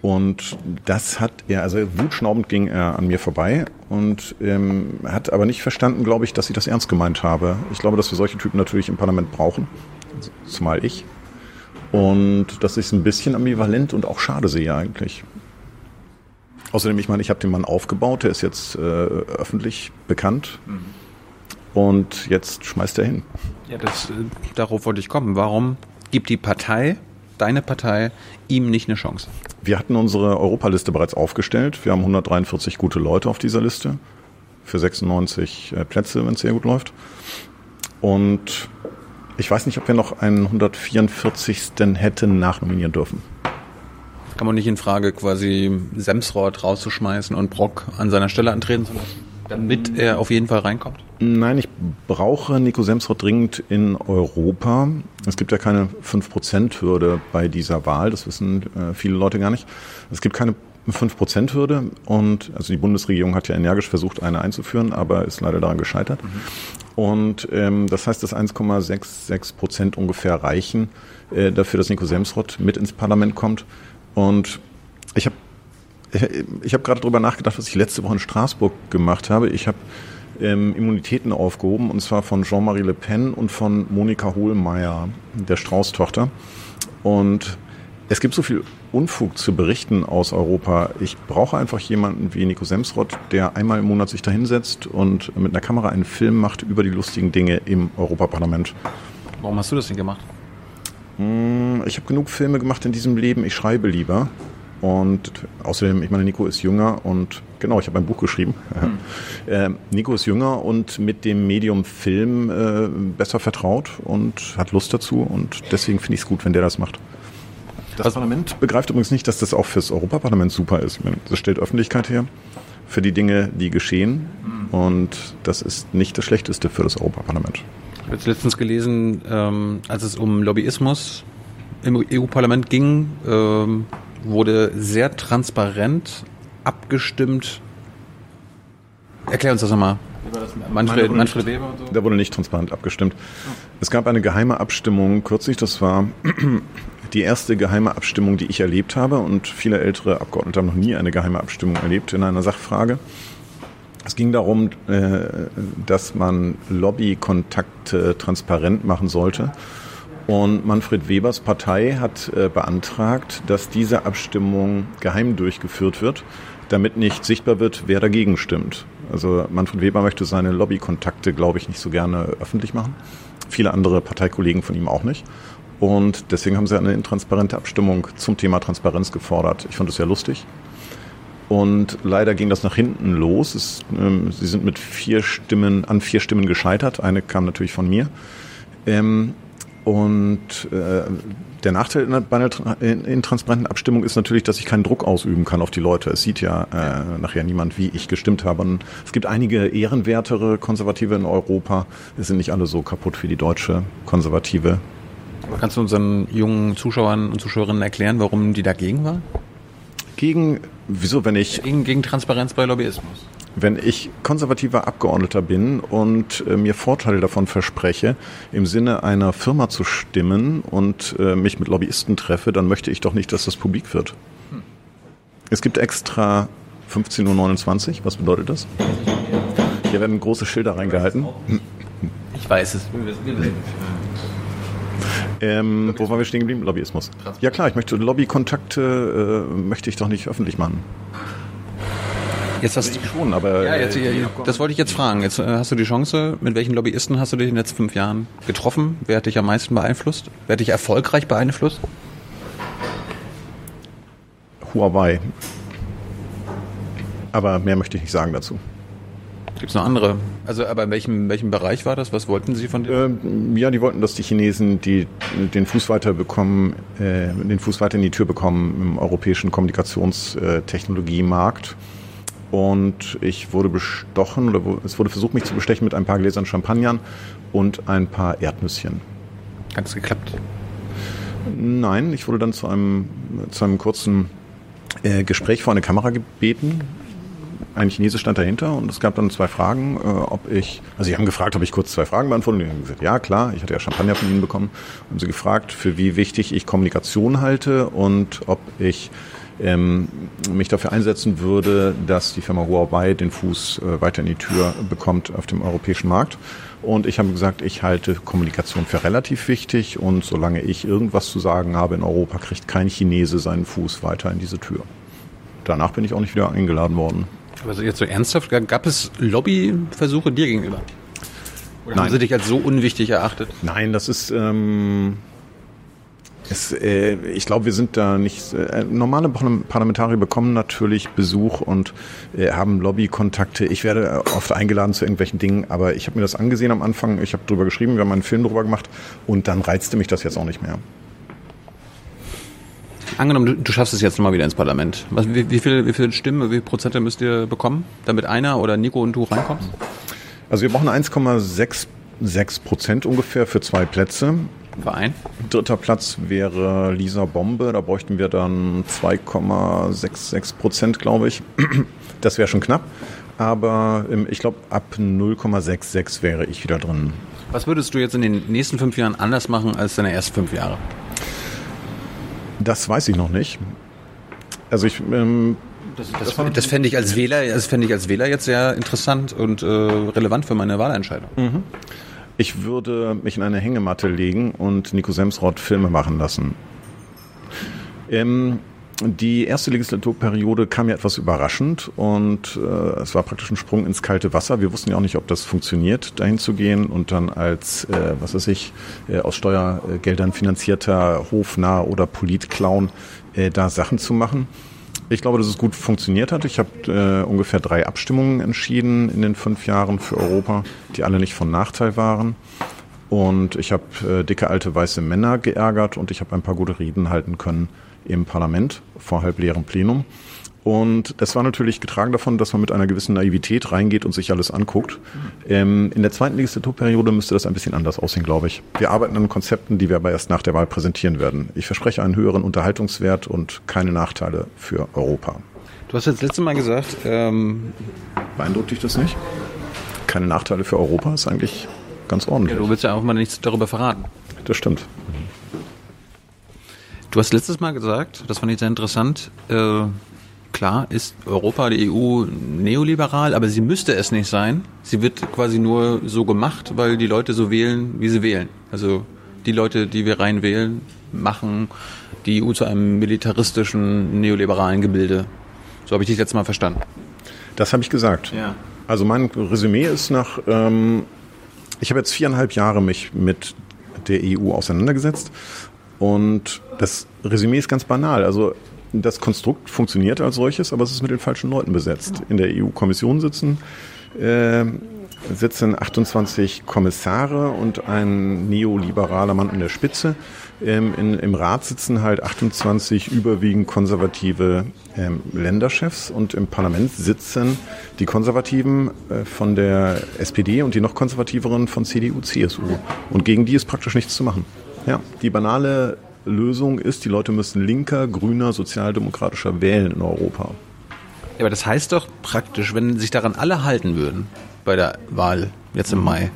Und das hat er, also wutschnaubend ging er an mir vorbei und ähm, hat aber nicht verstanden, glaube ich, dass ich das ernst gemeint habe. Ich glaube, dass wir solche Typen natürlich im Parlament brauchen, zumal ich. Und ich es ein bisschen ambivalent und auch schade sehe eigentlich. Außerdem, ich meine, ich habe den Mann aufgebaut, der ist jetzt äh, öffentlich bekannt. Mhm. Und jetzt schmeißt er hin. Ja, das, äh, darauf wollte ich kommen. Warum gibt die Partei, deine Partei, ihm nicht eine Chance? Wir hatten unsere Europaliste bereits aufgestellt. Wir haben 143 gute Leute auf dieser Liste. für 96 äh, Plätze, wenn es sehr gut läuft. Und ich weiß nicht, ob wir noch einen 144. hätten nachnominieren dürfen. Kann man nicht in Frage quasi Semsrott rauszuschmeißen und Brock an seiner Stelle antreten zu lassen, damit er auf jeden Fall reinkommt? Nein, ich brauche Nico Semsrott dringend in Europa. Es gibt ja keine 5%-Hürde bei dieser Wahl, das wissen äh, viele Leute gar nicht. Es gibt keine 5%-Hürde und also die Bundesregierung hat ja energisch versucht, eine einzuführen, aber ist leider daran gescheitert. Mhm. Und ähm, das heißt, dass 1,66 Prozent ungefähr reichen äh, dafür, dass Nico Semsrott mit ins Parlament kommt. Und ich habe ich hab gerade darüber nachgedacht, was ich letzte Woche in Straßburg gemacht habe. Ich habe ähm, Immunitäten aufgehoben, und zwar von Jean-Marie Le Pen und von Monika Hohlmeier, der Strauß-Tochter. Und es gibt so viel Unfug zu berichten aus Europa. Ich brauche einfach jemanden wie Nico Semsrott, der einmal im Monat sich da hinsetzt und mit einer Kamera einen Film macht über die lustigen Dinge im Europaparlament. Warum hast du das denn gemacht? Hm, ich habe genug Filme gemacht in diesem Leben. Ich schreibe lieber. Und außerdem, ich meine, Nico ist jünger und genau, ich habe ein Buch geschrieben. Mhm. Äh, Nico ist jünger und mit dem Medium Film äh, besser vertraut und hat Lust dazu. Und deswegen finde ich es gut, wenn der das macht. Das also, Parlament begreift übrigens nicht, dass das auch fürs Europaparlament super ist. Das stellt Öffentlichkeit her für die Dinge, die geschehen. Und das ist nicht das Schlechteste für das Europaparlament. Ich habe jetzt letztens gelesen, ähm, als es um Lobbyismus im EU-Parlament ging, ähm, wurde sehr transparent abgestimmt. Erklär uns das nochmal. Manfred, Manfred Weber und so? Da wurde nicht transparent abgestimmt. Es gab eine geheime Abstimmung kürzlich, das war die erste geheime Abstimmung, die ich erlebt habe und viele ältere Abgeordnete haben noch nie eine geheime Abstimmung erlebt in einer Sachfrage. Es ging darum, äh, dass man Lobbykontakte transparent machen sollte. Und Manfred Webers Partei hat äh, beantragt, dass diese Abstimmung geheim durchgeführt wird, damit nicht sichtbar wird, wer dagegen stimmt. Also Manfred Weber möchte seine Lobbykontakte, glaube ich, nicht so gerne öffentlich machen. Viele andere Parteikollegen von ihm auch nicht. Und deswegen haben sie eine intransparente Abstimmung zum Thema Transparenz gefordert. Ich fand es sehr lustig. Und leider ging das nach hinten los. Es, ähm, sie sind mit vier Stimmen, an vier Stimmen gescheitert. Eine kam natürlich von mir. Ähm, und äh, der Nachteil bei einer intransparenten Abstimmung ist natürlich, dass ich keinen Druck ausüben kann auf die Leute. Es sieht ja äh, nachher niemand, wie ich gestimmt habe. Und es gibt einige ehrenwertere Konservative in Europa. Es sind nicht alle so kaputt wie die deutsche Konservative. Kannst du unseren jungen Zuschauern und Zuschauerinnen erklären, warum die dagegen waren? Gegen, wieso, wenn ich... Gegen, gegen Transparenz bei Lobbyismus. Wenn ich konservativer Abgeordneter bin und äh, mir Vorteile davon verspreche, im Sinne einer Firma zu stimmen und äh, mich mit Lobbyisten treffe, dann möchte ich doch nicht, dass das publik wird. Hm. Es gibt extra 15.29 Uhr. Was bedeutet das? Hier werden große Schilder reingehalten. Ich weiß es. Ähm, wo waren wir stehen geblieben? Lobbyismus. Ja klar, ich möchte Lobbykontakte äh, möchte ich doch nicht öffentlich machen. Jetzt hast du schon, aber ja, jetzt, äh, das wollte ich jetzt fragen. Jetzt äh, hast du die Chance. Mit welchen Lobbyisten hast du dich in den letzten fünf Jahren getroffen? Wer hat dich am meisten beeinflusst? Wer hat dich erfolgreich beeinflusst? Huawei. Aber mehr möchte ich nicht sagen dazu. Gibt es noch andere? Also, aber in welchem, welchem Bereich war das? Was wollten Sie von dir? Ähm, ja, die wollten, dass die Chinesen die, den Fuß weiter bekommen, äh, den Fuß weiter in die Tür bekommen im europäischen Kommunikationstechnologiemarkt. Und ich wurde bestochen, oder es wurde versucht, mich zu bestechen mit ein paar Gläsern Champagnern und ein paar Erdnüsschen. Hat es geklappt? Nein, ich wurde dann zu einem, zu einem kurzen äh, Gespräch vor eine Kamera gebeten ein Chinese stand dahinter und es gab dann zwei Fragen, äh, ob ich, also sie haben gefragt, ob ich kurz zwei Fragen beantworte. Und ich habe gesagt, ja klar, ich hatte ja Champagner von ihnen bekommen. Haben sie gefragt, für wie wichtig ich Kommunikation halte und ob ich ähm, mich dafür einsetzen würde, dass die Firma Huawei den Fuß äh, weiter in die Tür bekommt auf dem europäischen Markt. Und ich habe gesagt, ich halte Kommunikation für relativ wichtig und solange ich irgendwas zu sagen habe in Europa, kriegt kein Chinese seinen Fuß weiter in diese Tür. Danach bin ich auch nicht wieder eingeladen worden. Aber jetzt so ernsthaft, gab es Lobbyversuche dir gegenüber? Oder Nein. haben sie dich als so unwichtig erachtet? Nein, das ist, ähm, Es, äh, ich glaube, wir sind da nicht. Äh, normale Parlamentarier bekommen natürlich Besuch und äh, haben Lobbykontakte. Ich werde oft eingeladen zu irgendwelchen Dingen, aber ich habe mir das angesehen am Anfang. Ich habe drüber geschrieben, wir haben einen Film drüber gemacht und dann reizte mich das jetzt auch nicht mehr. Angenommen, du, du schaffst es jetzt nochmal wieder ins Parlament. Was, wie, wie, viel, wie viele Stimmen, wie viele Prozente müsst ihr bekommen, damit einer oder Nico und du reinkommst? Also wir brauchen 1,6 Prozent ungefähr für zwei Plätze. Verein? Dritter Platz wäre Lisa Bombe. Da bräuchten wir dann 2,66 Prozent, glaube ich. Das wäre schon knapp. Aber ähm, ich glaube, ab 0,66 wäre ich wieder drin. Was würdest du jetzt in den nächsten fünf Jahren anders machen als deine ersten fünf Jahre? Das weiß ich noch nicht. Also ich ähm, das, das, das fände ich als Wähler, das fände ich als Wähler jetzt sehr interessant und äh, relevant für meine Wahlentscheidung. Mhm. Ich würde mich in eine Hängematte legen und Nico Semsrott Filme machen lassen. Ähm, die erste Legislaturperiode kam ja etwas überraschend und äh, es war praktisch ein Sprung ins kalte Wasser. Wir wussten ja auch nicht, ob das funktioniert, dahin zu gehen und dann als, äh, was weiß ich, äh, aus Steuergeldern finanzierter Hofnah oder Politclown äh, da Sachen zu machen. Ich glaube, dass es gut funktioniert hat. Ich habe äh, ungefähr drei Abstimmungen entschieden in den fünf Jahren für Europa, die alle nicht von Nachteil waren. Und ich habe äh, dicke alte weiße Männer geärgert und ich habe ein paar gute Reden halten können im Parlament vor halbleerem Plenum. Und das war natürlich getragen davon, dass man mit einer gewissen Naivität reingeht und sich alles anguckt. Ähm, in der zweiten Legislaturperiode müsste das ein bisschen anders aussehen, glaube ich. Wir arbeiten an Konzepten, die wir aber erst nach der Wahl präsentieren werden. Ich verspreche einen höheren Unterhaltungswert und keine Nachteile für Europa. Du hast jetzt letzte Mal gesagt, ähm beeindruckt dich das nicht? Keine Nachteile für Europa ist eigentlich ganz ordentlich. Ja, du willst ja auch mal nichts darüber verraten. Das stimmt. Du hast letztes Mal gesagt, das fand ich sehr interessant, äh, klar ist Europa, die EU neoliberal, aber sie müsste es nicht sein. Sie wird quasi nur so gemacht, weil die Leute so wählen, wie sie wählen. Also die Leute, die wir rein wählen, machen die EU zu einem militaristischen, neoliberalen Gebilde. So habe ich dich letztes Mal verstanden. Das habe ich gesagt. Ja. Also mein Resümee ist nach, ähm, ich habe jetzt viereinhalb Jahre mich mit der EU auseinandergesetzt und das Resümee ist ganz banal. Also das Konstrukt funktioniert als solches, aber es ist mit den falschen Leuten besetzt. In der EU-Kommission sitzen äh, sitzen 28 Kommissare und ein neoliberaler Mann an der Spitze. Ähm, in, Im Rat sitzen halt 28 überwiegend konservative ähm, Länderchefs und im Parlament sitzen die Konservativen äh, von der SPD und die noch konservativeren von CDU, CSU. Und gegen die ist praktisch nichts zu machen. Ja, die banale Lösung ist, die Leute müssen linker, grüner, sozialdemokratischer wählen in Europa. Ja, aber das heißt doch praktisch, wenn sich daran alle halten würden bei der Wahl jetzt im Mai,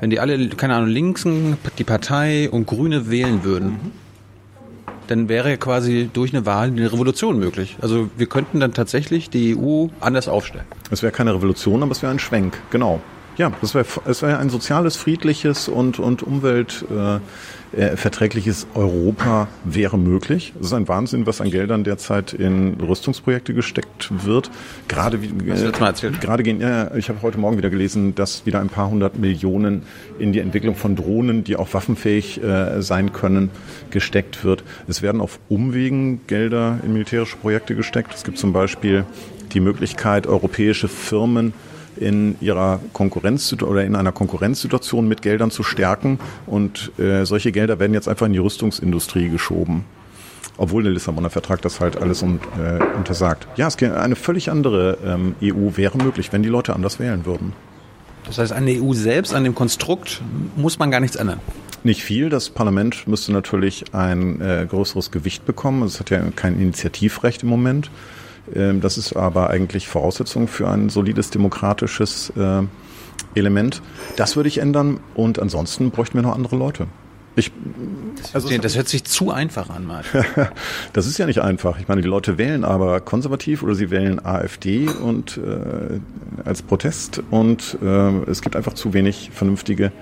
wenn die alle, keine Ahnung, Linksen, die Partei und Grüne wählen würden, dann wäre quasi durch eine Wahl eine Revolution möglich. Also wir könnten dann tatsächlich die EU anders aufstellen. Es wäre keine Revolution, aber es wäre ein Schwenk, genau. Ja, es wäre wär ein soziales, friedliches und, und Umwelt. Äh, äh, Europa wäre möglich. Es ist ein Wahnsinn, was an Geldern derzeit in Rüstungsprojekte gesteckt wird. Gerade, wie, äh, gerade gehen, ja, ich habe heute Morgen wieder gelesen, dass wieder ein paar hundert Millionen in die Entwicklung von Drohnen, die auch waffenfähig äh, sein können, gesteckt wird. Es werden auf Umwegen Gelder in militärische Projekte gesteckt. Es gibt zum Beispiel die Möglichkeit, europäische Firmen in ihrer Konkurrenz oder in einer Konkurrenzsituation mit Geldern zu stärken. Und äh, solche Gelder werden jetzt einfach in die Rüstungsindustrie geschoben. Obwohl der Lissabonner Vertrag das halt alles un, äh, untersagt. Ja, es eine völlig andere ähm, EU wäre möglich, wenn die Leute anders wählen würden. Das heißt, an der EU selbst, an dem Konstrukt, muss man gar nichts ändern. Nicht viel. Das Parlament müsste natürlich ein äh, größeres Gewicht bekommen. Es hat ja kein Initiativrecht im Moment. Ähm, das ist aber eigentlich Voraussetzung für ein solides demokratisches äh, Element. Das würde ich ändern und ansonsten bräuchten wir noch andere Leute. Ich, also das hört sich zu einfach an, Martin. das ist ja nicht einfach. Ich meine, die Leute wählen aber konservativ oder sie wählen AfD und äh, als Protest und äh, es gibt einfach zu wenig vernünftige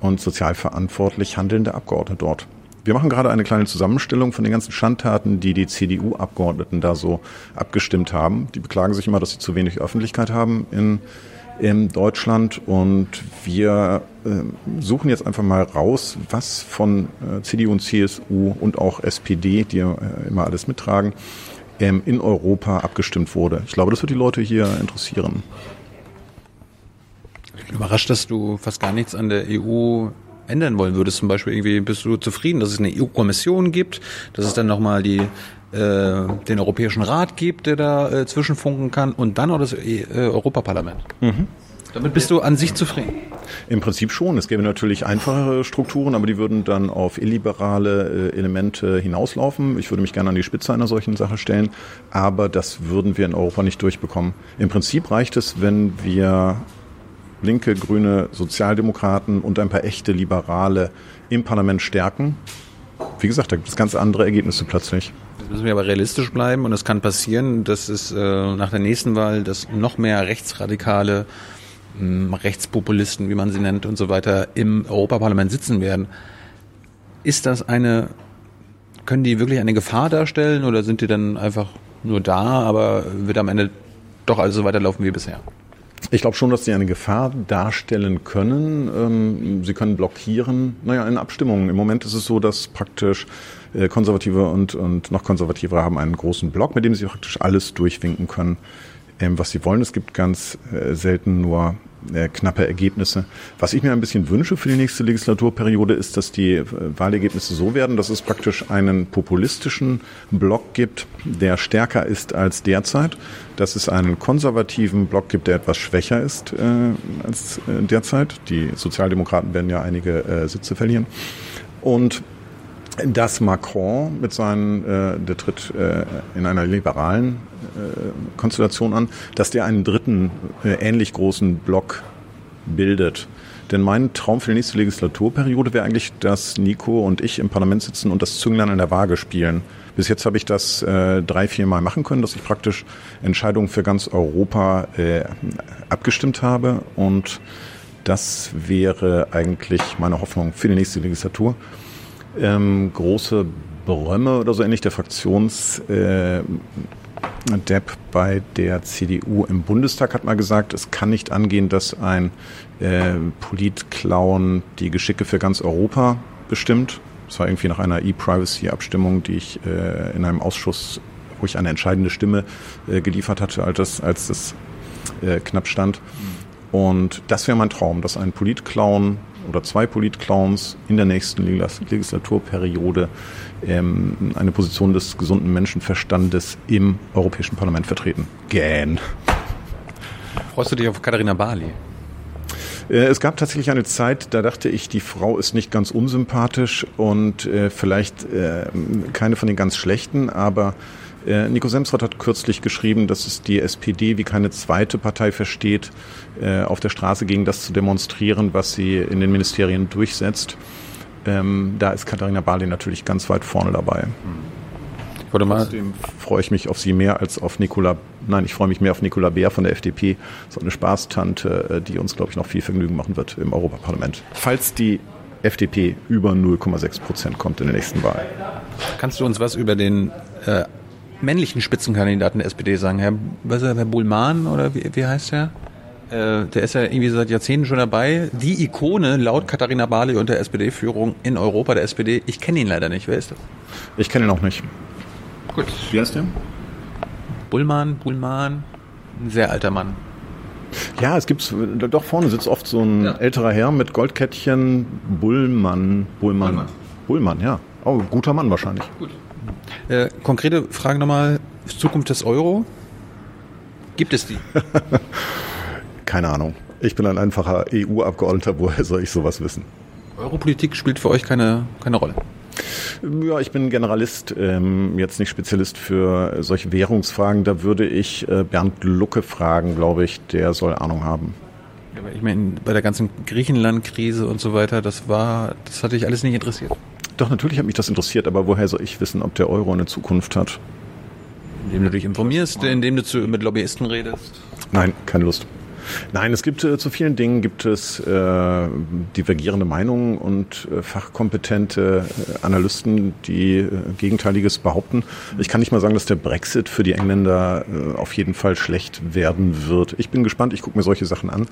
und sozial verantwortlich handelnde Abgeordnete dort. Wir machen gerade eine kleine Zusammenstellung von den ganzen Schandtaten, die die CDU-Abgeordneten da so abgestimmt haben. Die beklagen sich immer, dass sie zu wenig Öffentlichkeit haben in, in Deutschland und wir äh, suchen jetzt einfach mal raus, was von äh, CDU und CSU und auch SPD, die äh, immer alles mittragen, ähm, in Europa abgestimmt wurde. Ich glaube, das wird die Leute hier interessieren. Ich bin überrascht, dass du fast gar nichts an der EU ändern wollen würdest. Zum Beispiel irgendwie bist du zufrieden, dass es eine EU-Kommission gibt, dass es dann nochmal die äh, den Europäischen Rat gibt, der da äh, zwischenfunken kann und dann auch das äh, Europaparlament. Mhm. Damit bist du an sich zufrieden? Im Prinzip schon. Es gäbe natürlich einfachere Strukturen, aber die würden dann auf illiberale äh, Elemente hinauslaufen. Ich würde mich gerne an die Spitze einer solchen Sache stellen, aber das würden wir in Europa nicht durchbekommen. Im Prinzip reicht es, wenn wir linke, grüne Sozialdemokraten und ein paar echte Liberale im Parlament stärken. Wie gesagt, da gibt es ganz andere Ergebnisse plötzlich. Jetzt müssen wir aber realistisch bleiben und es kann passieren, dass es äh, nach der nächsten Wahl, dass noch mehr rechtsradikale ähm, Rechtspopulisten, wie man sie nennt und so weiter, im Europaparlament sitzen werden. Ist das eine, können die wirklich eine Gefahr darstellen oder sind die dann einfach nur da, aber wird am Ende doch alles so weiterlaufen wie bisher? Ich glaube schon, dass sie eine Gefahr darstellen können. Ähm, sie können blockieren, naja, in Abstimmungen. Im Moment ist es so, dass praktisch äh, Konservative und, und noch Konservative haben einen großen Block, mit dem sie praktisch alles durchwinken können, ähm, was sie wollen. Es gibt ganz äh, selten nur äh, knappe Ergebnisse. Was ich mir ein bisschen wünsche für die nächste Legislaturperiode ist, dass die äh, Wahlergebnisse so werden, dass es praktisch einen populistischen Block gibt, der stärker ist als derzeit, dass es einen konservativen Block gibt, der etwas schwächer ist äh, als äh, derzeit. Die Sozialdemokraten werden ja einige Sitze verlieren. Und dass Macron mit seinen, äh, der tritt äh, in einer liberalen äh, Konstellation an, dass der einen dritten äh, ähnlich großen Block bildet. Denn mein Traum für die nächste Legislaturperiode wäre eigentlich, dass Nico und ich im Parlament sitzen und das Zünglein an der Waage spielen. Bis jetzt habe ich das äh, drei, vier Mal machen können, dass ich praktisch Entscheidungen für ganz Europa äh, abgestimmt habe. Und das wäre eigentlich meine Hoffnung für die nächste Legislatur ähm, große Brömme oder so ähnlich. Der Fraktions äh, Depp bei der CDU im Bundestag hat mal gesagt, es kann nicht angehen, dass ein äh, Politclown die Geschicke für ganz Europa bestimmt. Das war irgendwie nach einer E-Privacy-Abstimmung, die ich äh, in einem Ausschuss, wo ich eine entscheidende Stimme äh, geliefert hatte, als das, als das äh, knapp stand. Und das wäre mein Traum, dass ein Politclown oder zwei Politclowns in der nächsten Legislaturperiode ähm, eine Position des gesunden Menschenverstandes im Europäischen Parlament vertreten. Gähn. Freust du dich auf Katharina Barley? Äh, es gab tatsächlich eine Zeit, da dachte ich, die Frau ist nicht ganz unsympathisch und äh, vielleicht äh, keine von den ganz schlechten, aber Nico Semsrott hat kürzlich geschrieben, dass es die SPD wie keine zweite Partei versteht, äh, auf der Straße gegen das zu demonstrieren, was sie in den Ministerien durchsetzt. Ähm, da ist Katharina Barley natürlich ganz weit vorne dabei. Mal Trotzdem freue ich mich auf sie mehr als auf Nicola, nein, ich freue mich mehr auf Nicola Bär von der FDP, so eine Spaßtante, äh, die uns, glaube ich, noch viel Vergnügen machen wird im Europaparlament. Falls die FDP über 0,6 Prozent kommt in der nächsten Wahl. Kannst du uns was über den äh, männlichen Spitzenkandidaten der SPD sagen. Herr, was ist er, Herr Bullmann oder wie, wie heißt er? Äh, der ist ja irgendwie seit Jahrzehnten schon dabei. Die Ikone laut Katharina Barley und der SPD-Führung in Europa der SPD. Ich kenne ihn leider nicht. Wer ist das? Ich kenne ihn auch nicht. Gut. Wie heißt der? Bullmann, Bullmann. Ein sehr alter Mann. Ja, es gibt doch vorne sitzt oft so ein ja. älterer Herr mit Goldkettchen. Bullmann. Bullmann. Bullmann, Bullmann ja. Oh, guter Mann wahrscheinlich. Gut. Äh, konkrete Frage nochmal, Zukunft des Euro? Gibt es die? Keine Ahnung. Ich bin ein einfacher EU-Abgeordneter, woher soll ich sowas wissen? Europolitik spielt für euch keine, keine Rolle. Ja, ich bin Generalist, ähm, jetzt nicht Spezialist für solche Währungsfragen. Da würde ich äh, Bernd Lucke fragen, glaube ich. Der soll Ahnung haben. Aber ich meine, bei der ganzen Griechenland-Krise und so weiter, das war, das hatte ich alles nicht interessiert. Doch, natürlich hat mich das interessiert, aber woher soll ich wissen, ob der Euro eine Zukunft hat? Indem du dich informierst, indem du zu, mit Lobbyisten redest? Nein, keine Lust. Nein, es gibt äh, zu vielen Dingen gibt es äh, divergierende Meinungen und äh, fachkompetente äh, Analysten, die äh, Gegenteiliges behaupten. Ich kann nicht mal sagen, dass der Brexit für die Engländer äh, auf jeden Fall schlecht werden wird. Ich bin gespannt, ich gucke mir solche Sachen an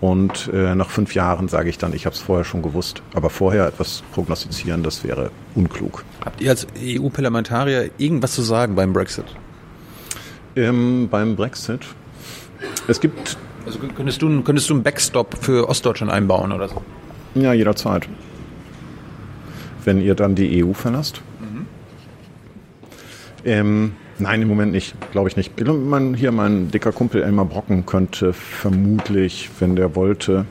und nach fünf Jahren sage ich dann, ich habe es vorher schon gewusst. Aber vorher etwas prognostizieren, das wäre unklug. Habt ihr als EU-Parlamentarier irgendwas zu sagen beim Brexit? Ähm, beim Brexit. Es gibt Also könntest du, könntest du einen Backstop für Ostdeutschland einbauen oder so? Ja, jederzeit. Wenn ihr dann die EU verlasst. Ähm, nein, im Moment nicht. Glaube ich nicht. Mein, hier mein dicker Kumpel Elmar Brocken könnte vermutlich, wenn der wollte,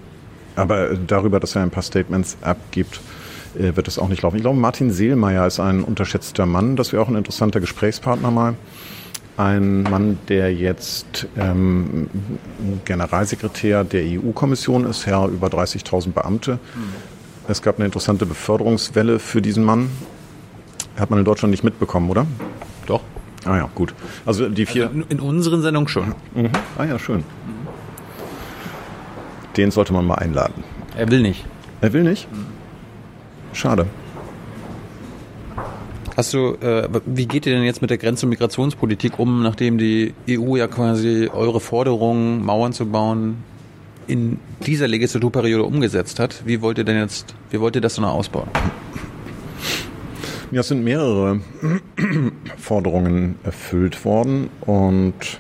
aber darüber, dass er ein paar Statements abgibt, äh, wird das auch nicht laufen. Ich glaube, Martin Seelmeier ist ein unterschätzter Mann. Das wäre auch ein interessanter Gesprächspartner mal. Ein Mann, der jetzt ähm, Generalsekretär der EU-Kommission ist, Herr über 30.000 Beamte. Es gab eine interessante Beförderungswelle für diesen Mann. Hat man in Deutschland nicht mitbekommen, oder? Doch. Ah ja, gut. Also die vier. In, in unseren Sendungen schon. Mhm. Ah ja, schön. Den sollte man mal einladen. Er will nicht. Er will nicht? Schade. Hast du, äh, wie geht ihr denn jetzt mit der Grenz- und Migrationspolitik um, nachdem die EU ja quasi eure Forderung, Mauern zu bauen, in dieser Legislaturperiode umgesetzt hat? Wie wollt ihr denn jetzt, wie wollt ihr das noch ausbauen? Ja, es sind mehrere Forderungen erfüllt worden und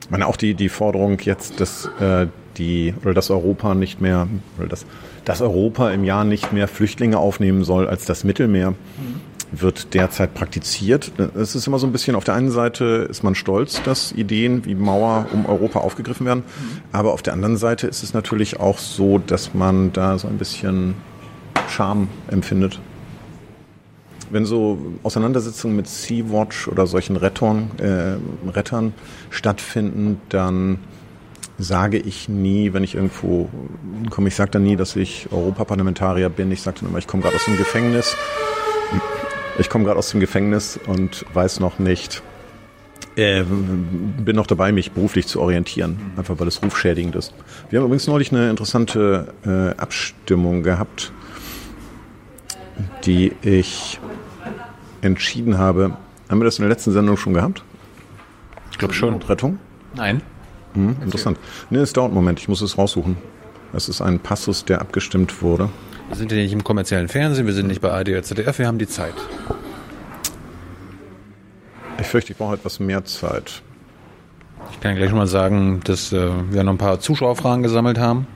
ich meine auch die, die Forderung jetzt, dass äh, die oder dass Europa nicht mehr oder dass, dass Europa im Jahr nicht mehr Flüchtlinge aufnehmen soll als das Mittelmeer wird derzeit praktiziert. Es ist immer so ein bisschen, auf der einen Seite ist man stolz, dass Ideen wie Mauer um Europa aufgegriffen werden, aber auf der anderen Seite ist es natürlich auch so, dass man da so ein bisschen Scham empfindet wenn so Auseinandersetzungen mit Sea-Watch oder solchen Rettern, äh, Rettern stattfinden, dann sage ich nie, wenn ich irgendwo komme, ich sage dann nie, dass ich Europaparlamentarier bin. Ich sage dann immer, ich komme gerade aus dem Gefängnis. Ich komme gerade aus dem Gefängnis und weiß noch nicht, äh, bin noch dabei, mich beruflich zu orientieren, einfach weil es rufschädigend ist. Wir haben übrigens neulich eine interessante äh, Abstimmung gehabt, die ich entschieden habe. Haben wir das in der letzten Sendung schon gehabt? Ich glaube schon. Rettung? Nein. Hm, interessant. Nee, es dauert einen Moment, ich muss es raussuchen. Es ist ein Passus, der abgestimmt wurde. Wir sind ja nicht im kommerziellen Fernsehen, wir sind nicht bei ARD oder ZDF, wir haben die Zeit. Ich fürchte, ich brauche etwas mehr Zeit. Ich kann gleich schon mal sagen, dass äh, wir noch ein paar Zuschauerfragen gesammelt haben,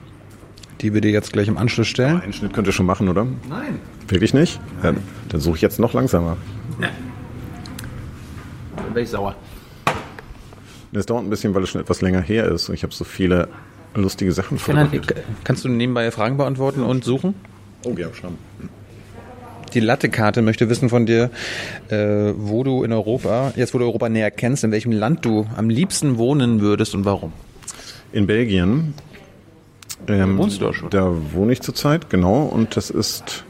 die wir dir jetzt gleich im Anschluss stellen. Einen Schnitt könnt ihr schon machen, oder? Nein. Wirklich nicht? Ja, dann suche ich jetzt noch langsamer. Dann wäre ich sauer. Es dauert ein bisschen, weil es schon etwas länger her ist und ich habe so viele lustige Sachen Kann dann, fotografiert. kannst du nebenbei Fragen beantworten und suchen? Oh ja, Schramm. Die Lattekarte möchte wissen von dir, äh, wo du in Europa, jetzt wo du Europa näher kennst, in welchem Land du am liebsten wohnen würdest und warum. In Belgien. Ähm, wohnst du auch schon? Da wohne ich zurzeit, genau. Und das ist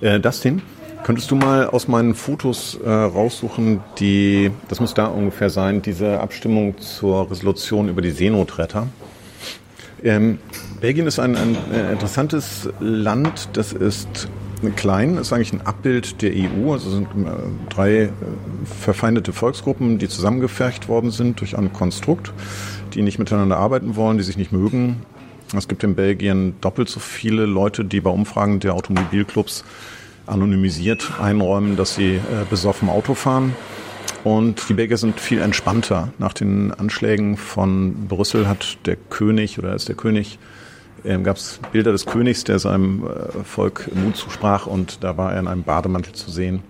äh, Dustin. Könntest du mal aus meinen Fotos äh, raussuchen, die, das muss da ungefähr sein, diese Abstimmung zur Resolution über die Seenotretter. Ähm, Belgien ist ein, ein äh, interessantes Land, das ist klein, ist eigentlich ein Abbild der EU, also sind äh, drei äh, verfeindete Volksgruppen, die zusammengefercht worden sind durch ein Konstrukt, die nicht miteinander arbeiten wollen, die sich nicht mögen. Es gibt in Belgien doppelt so viele Leute, die bei Umfragen der Automobilclubs anonymisiert einräumen, dass sie besoffen Auto fahren. Und die Belgier sind viel entspannter. Nach den Anschlägen von Brüssel hat der König oder ist der König, ähm, gab es Bilder des Königs, der seinem äh, Volk Mut zusprach und da war er in einem Bademantel zu sehen,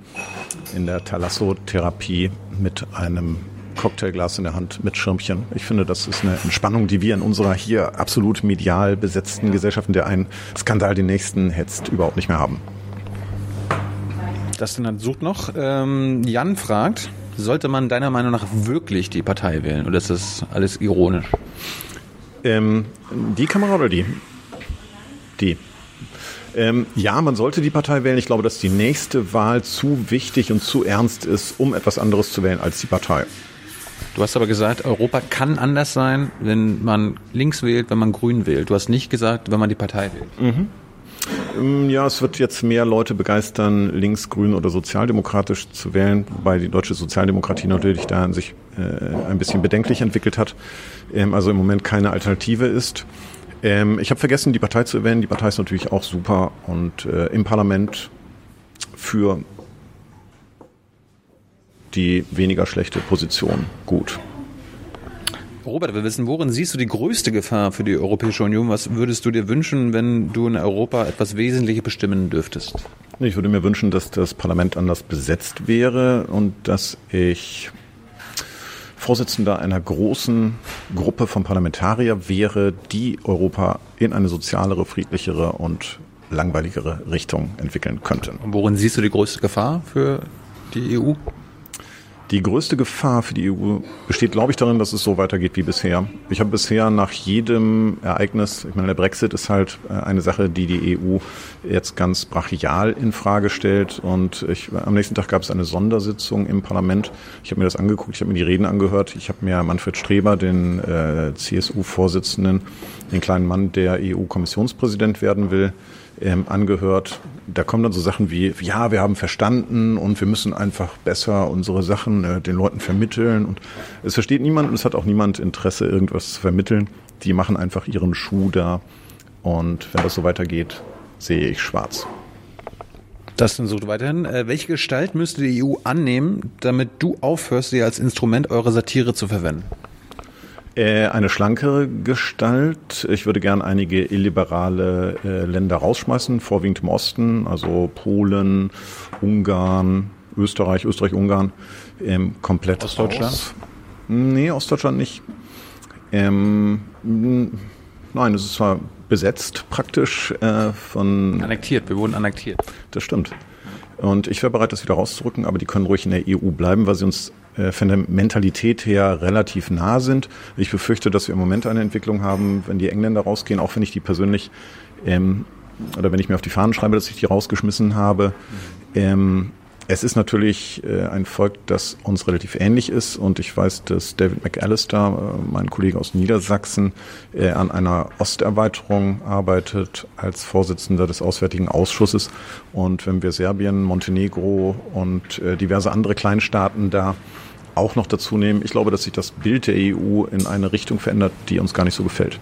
in der Thalasso-Therapie mit einem Cocktailglas in der Hand mit Schirmchen. Ich finde, das ist eine Entspannung, die wir in unserer hier absolut medial besetzten Gesellschaft, in der ein Skandal den nächsten hetzt, überhaupt nicht mehr haben. Das dann sucht noch. Ähm, Jan fragt, sollte man deiner Meinung nach wirklich die Partei wählen oder ist das alles ironisch? Ähm, die Kamera oder die? Die. Ähm, ja, man sollte die Partei wählen. Ich glaube, dass die nächste Wahl zu wichtig und zu ernst ist, um etwas anderes zu wählen als die Partei. Du hast aber gesagt, Europa kann anders sein, wenn man links wählt, wenn man grün wählt. Du hast nicht gesagt, wenn man die Partei wählt. Mhm. Ähm, ja, es wird jetzt mehr Leute begeistern, links, grün oder sozialdemokratisch zu wählen, wobei die deutsche Sozialdemokratie natürlich da sich äh, ein bisschen bedenklich entwickelt hat, ähm, also im Moment keine Alternative ist. Ähm, ich habe vergessen, die Partei zu erwähnen. Die Partei ist natürlich auch super und äh, im Parlament für die weniger schlechte Position gut. Robert, wir wissen, worin siehst du die größte Gefahr für die Europäische Union? Was würdest du dir wünschen, wenn du in Europa etwas Wesentliches bestimmen dürftest? Ich würde mir wünschen, dass das Parlament anders besetzt wäre und dass ich Vorsitzender einer großen Gruppe von Parlamentarier wäre, die Europa in eine sozialere, friedlichere und langweiligere Richtung entwickeln könnte. Und worin siehst du die größte Gefahr für die EU? Die größte Gefahr für die EU besteht, glaube ich, darin, dass es so weitergeht wie bisher. Ich habe bisher nach jedem Ereignis, ich meine, der Brexit ist halt äh, eine Sache, die die EU jetzt ganz brachial in Frage stellt. Und ich, am nächsten Tag gab es eine Sondersitzung im Parlament. Ich habe mir das angeguckt, ich habe mir die Reden angehört. Ich habe mir Manfred Streber, den äh, CSU-Vorsitzenden, den kleinen Mann, der EU-Kommissionspräsident werden will, ähm, angehört. Da kommen dann so Sachen wie, ja, wir haben verstanden und wir müssen einfach besser unsere Sachen äh, den Leuten vermitteln. Und es versteht niemand und es hat auch niemand Interesse, irgendwas zu vermitteln. Die machen einfach ihren Schuh da. Und wenn das so weitergeht, sehe ich schwarz. Das sucht weiterhin. Äh, welche Gestalt müsste die EU annehmen, damit du aufhörst, sie als Instrument eurer Satire zu verwenden? Äh, eine schlankere Gestalt. Ich würde gern einige illiberale äh, Länder rausschmeißen, vorwiegend im Osten, also Polen, Ungarn, Österreich, Österreich-Ungarn, ähm, komplett Ostdeutschland? Raus. Nee, Ostdeutschland nicht. Ähm, nein, es ist zwar besetzt praktisch äh, von... Annektiert, wir wurden annektiert. Das stimmt. Und ich wäre bereit, das wieder rauszurücken, aber die können ruhig in der EU bleiben, weil sie uns von der Mentalität her relativ nah sind. Ich befürchte, dass wir im Moment eine Entwicklung haben, wenn die Engländer rausgehen, auch wenn ich die persönlich ähm, oder wenn ich mir auf die Fahnen schreibe, dass ich die rausgeschmissen habe, ähm, es ist natürlich äh, ein Volk, das uns relativ ähnlich ist und ich weiß, dass David McAllister, äh, mein Kollege aus Niedersachsen, äh, an einer Osterweiterung arbeitet als Vorsitzender des Auswärtigen Ausschusses. Und wenn wir Serbien, Montenegro und äh, diverse andere Kleinstaaten da auch noch dazu nehmen, ich glaube, dass sich das Bild der EU in eine Richtung verändert, die uns gar nicht so gefällt.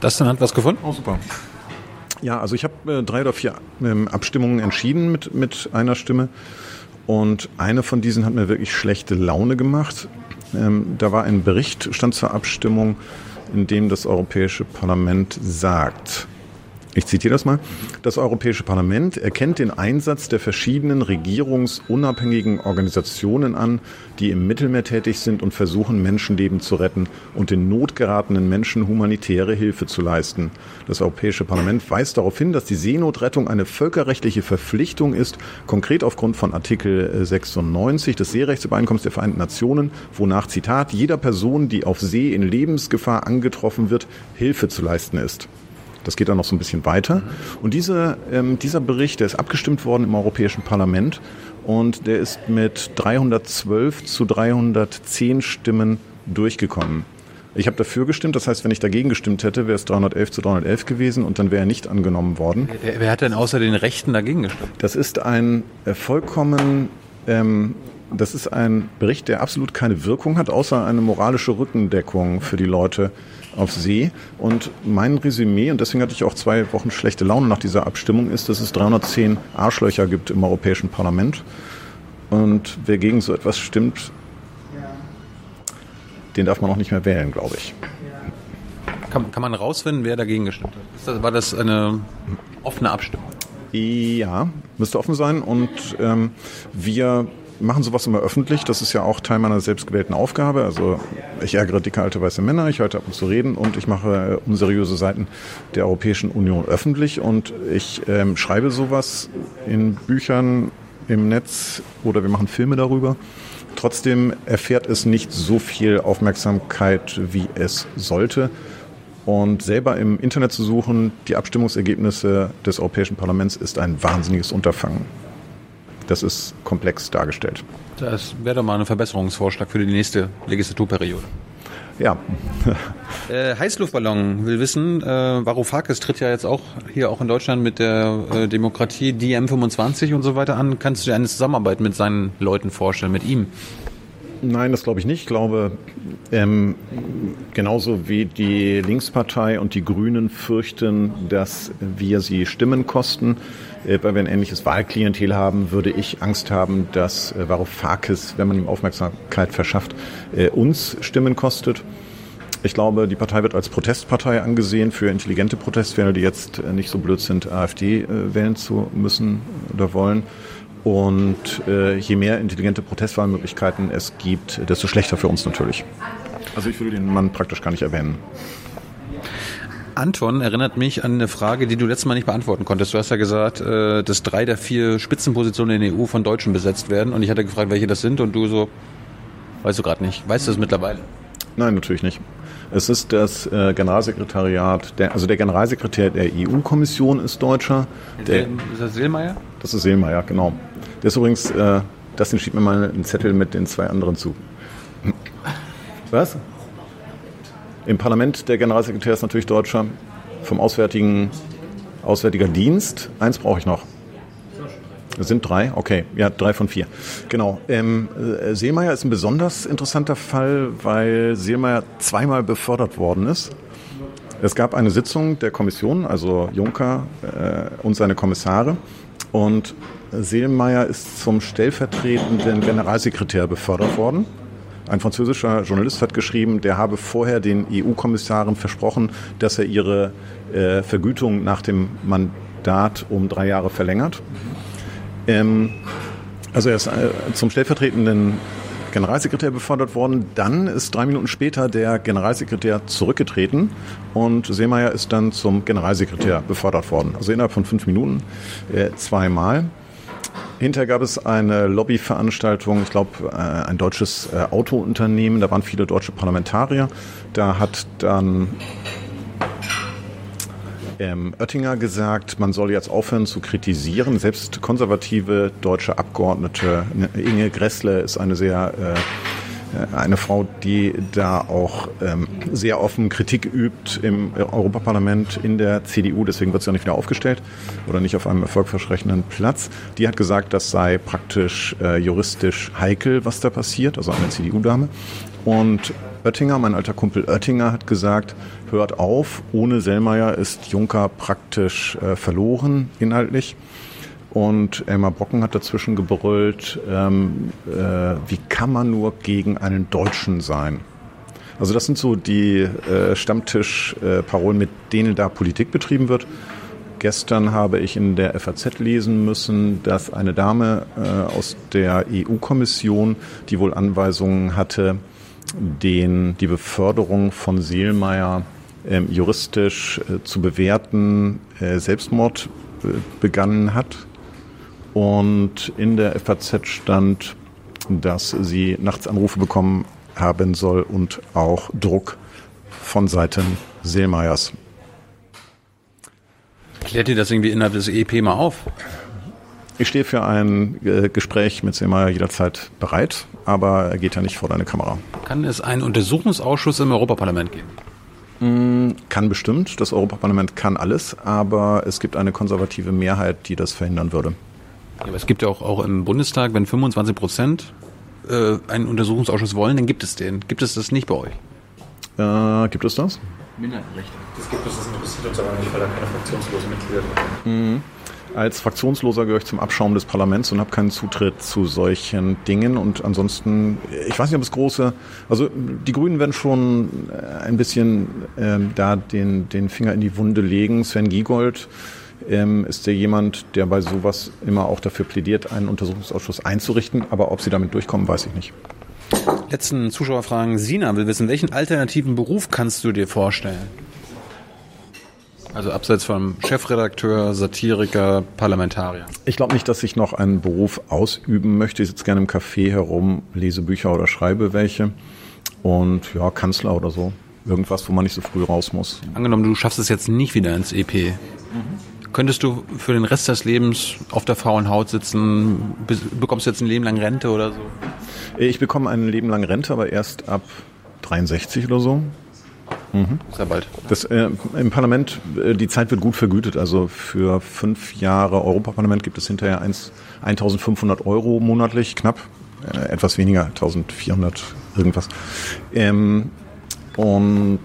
Das dann hat was gefunden? Oh, super. Ja, also ich habe äh, drei oder vier ähm, Abstimmungen entschieden mit, mit einer Stimme. Und eine von diesen hat mir wirklich schlechte Laune gemacht. Ähm, da war ein Bericht, stand zur Abstimmung, in dem das Europäische Parlament sagt, ich zitiere das mal. Das Europäische Parlament erkennt den Einsatz der verschiedenen regierungsunabhängigen Organisationen an, die im Mittelmeer tätig sind und versuchen, Menschenleben zu retten und den notgeratenen Menschen humanitäre Hilfe zu leisten. Das Europäische Parlament weist darauf hin, dass die Seenotrettung eine völkerrechtliche Verpflichtung ist, konkret aufgrund von Artikel 96 des Seerechtsübereinkommens der Vereinten Nationen, wonach, Zitat, jeder Person, die auf See in Lebensgefahr angetroffen wird, Hilfe zu leisten ist. Das geht dann noch so ein bisschen weiter. Und diese, ähm, dieser Bericht, der ist abgestimmt worden im Europäischen Parlament und der ist mit 312 zu 310 Stimmen durchgekommen. Ich habe dafür gestimmt, das heißt, wenn ich dagegen gestimmt hätte, wäre es 311 zu 311 gewesen und dann wäre er nicht angenommen worden. Wer, wer hat denn außer den Rechten dagegen gestimmt? Das ist ein äh, vollkommen ähm, das ist ein Bericht, der absolut keine Wirkung hat, außer eine moralische Rückendeckung für die Leute auf See. Und mein Resümee, und deswegen hatte ich auch zwei Wochen schlechte Laune nach dieser Abstimmung, ist, dass es 310 Arschlöcher gibt im Europäischen Parlament. Und wer gegen so etwas stimmt, den darf man auch nicht mehr wählen, glaube ich. Kann, kann man rausfinden, wer dagegen gestimmt hat? war das eine offene Abstimmung? Ja, müsste offen sein. Und ähm, wir machen sowas immer öffentlich. Das ist ja auch Teil meiner selbstgewählten Aufgabe. Also ich ärgere dicke alte weiße Männer, ich halte ab und zu reden und ich mache äh, unseriöse Seiten der Europäischen Union öffentlich und ich ähm, schreibe sowas in Büchern im Netz oder wir machen Filme darüber. Trotzdem erfährt es nicht so viel Aufmerksamkeit, wie es sollte. Und selber im Internet zu suchen, die Abstimmungsergebnisse des Europäischen Parlaments ist ein wahnsinniges Unterfangen. Das ist komplex dargestellt. Das wäre doch mal ein Verbesserungsvorschlag für die nächste Legislaturperiode. Ja. äh, Heißluftballon will wissen, äh, Varoufakis tritt ja jetzt auch hier auch in Deutschland mit der äh, Demokratie DM25 und so weiter an. Kannst du dir eine Zusammenarbeit mit seinen Leuten vorstellen, mit ihm? Nein, das glaube ich nicht. Ich glaube, ähm, genauso wie die Linkspartei und die Grünen fürchten, dass wir sie Stimmen kosten, äh, weil wir ein ähnliches Wahlklientel haben, würde ich Angst haben, dass äh, Varoufakis, wenn man ihm Aufmerksamkeit verschafft, äh, uns Stimmen kostet. Ich glaube, die Partei wird als Protestpartei angesehen für intelligente Protestwähler, die jetzt nicht so blöd sind, AfD äh, wählen zu müssen oder wollen. Und je mehr intelligente Protestwahlmöglichkeiten es gibt, desto schlechter für uns natürlich. Also ich würde den Mann praktisch gar nicht erwähnen. Anton erinnert mich an eine Frage, die du letztes Mal nicht beantworten konntest. Du hast ja gesagt, äh, dass drei der vier Spitzenpositionen in der EU von Deutschen besetzt werden. Und ich hatte gefragt, welche das sind. Und du so, weißt du gerade nicht. Weißt du das mittlerweile? Nein, natürlich nicht. Es ist das äh, Generalsekretariat, der, also der Generalsekretär der EU-Kommission ist Deutscher. Der, ist das Seelmeier? Das ist Seelmeier, genau. Der ist übrigens, äh, das schiebt mir mal einen Zettel mit den zwei anderen zu. Was? Im Parlament der Generalsekretär ist natürlich Deutscher. Vom Auswärtigen Auswärtiger Dienst, eins brauche ich noch. Es sind drei, okay, ja, drei von vier. Genau. Ähm, äh, Seelmeier ist ein besonders interessanter Fall, weil Seelmeier zweimal befördert worden ist. Es gab eine Sitzung der Kommission, also Juncker äh, und seine Kommissare. Und Seelmeier ist zum stellvertretenden Generalsekretär befördert worden. Ein französischer Journalist hat geschrieben, der habe vorher den EU-Kommissaren versprochen, dass er ihre äh, Vergütung nach dem Mandat um drei Jahre verlängert. Ähm, also er ist äh, zum stellvertretenden Generalsekretär befördert worden. Dann ist drei Minuten später der Generalsekretär zurückgetreten und Seemeyer ist dann zum Generalsekretär befördert worden. Also innerhalb von fünf Minuten äh, zweimal. Hinterher gab es eine Lobbyveranstaltung, ich glaube äh, ein deutsches äh, Autounternehmen, da waren viele deutsche Parlamentarier. Da hat dann ähm, Oettinger gesagt, man soll jetzt aufhören zu kritisieren. Selbst konservative deutsche Abgeordnete, Inge Gressle ist eine sehr äh, eine Frau, die da auch ähm, sehr offen Kritik übt im Europaparlament in der CDU, deswegen wird sie auch nicht wieder aufgestellt oder nicht auf einem erfolgversprechenden Platz. Die hat gesagt, das sei praktisch äh, juristisch heikel, was da passiert, also eine CDU-Dame. Und Oettinger, mein alter Kumpel Oettinger, hat gesagt, hört auf, ohne Sellmeier ist Juncker praktisch äh, verloren inhaltlich. Und Elmar Brocken hat dazwischen gebrüllt, ähm, äh, wie kann man nur gegen einen Deutschen sein? Also das sind so die äh, Stammtischparolen, mit denen da Politik betrieben wird. Gestern habe ich in der FAZ lesen müssen, dass eine Dame äh, aus der EU-Kommission, die wohl Anweisungen hatte, den, die Beförderung von Seelmeier äh, juristisch äh, zu bewerten, äh, Selbstmord äh, begangen hat. Und in der FAZ stand, dass sie nachts Anrufe bekommen haben soll und auch Druck von Seiten Seelmeiers. Klärt ihr das irgendwie innerhalb des EP mal auf? Ich stehe für ein äh, Gespräch mit Seelmeier jederzeit bereit, aber er geht ja nicht vor deine Kamera. Kann es einen Untersuchungsausschuss im Europaparlament geben? Mm, kann bestimmt. Das Europaparlament kann alles, aber es gibt eine konservative Mehrheit, die das verhindern würde. Aber es gibt ja auch, auch im Bundestag, wenn 25 Prozent äh, einen Untersuchungsausschuss wollen, dann gibt es den. Gibt es das nicht bei euch? Äh, gibt es das? Minderheitenrechte. Das gibt es, das interessiert uns aber nicht, weil da keine fraktionslosen Mitglieder sind. Mhm. Als Fraktionsloser gehöre ich zum Abschaum des Parlaments und habe keinen Zutritt zu solchen Dingen. Und ansonsten, ich weiß nicht, ob es große, also die Grünen werden schon äh, ein bisschen äh, da den, den Finger in die Wunde legen. Sven Giegold ähm, ist ja jemand, der bei sowas immer auch dafür plädiert, einen Untersuchungsausschuss einzurichten. Aber ob sie damit durchkommen, weiß ich nicht. Letzten Zuschauerfragen. Sina will wissen, welchen alternativen Beruf kannst du dir vorstellen? Also abseits vom Chefredakteur, Satiriker, Parlamentarier. Ich glaube nicht, dass ich noch einen Beruf ausüben möchte. Ich sitze gerne im Café herum, lese Bücher oder schreibe welche. Und ja, Kanzler oder so. Irgendwas, wo man nicht so früh raus muss. Angenommen, du schaffst es jetzt nicht wieder ins EP. Mhm Könntest du für den Rest des Lebens auf der faulen Haut sitzen? Bekommst du jetzt ein Leben lang Rente oder so? Ich bekomme ein Leben lang Rente, aber erst ab 63 oder so. Ist ja bald. Das, äh, Im Parlament, äh, die Zeit wird gut vergütet. Also für fünf Jahre Europaparlament gibt es hinterher 1, 1500 Euro monatlich, knapp. Äh, etwas weniger, 1400 irgendwas. Ähm, und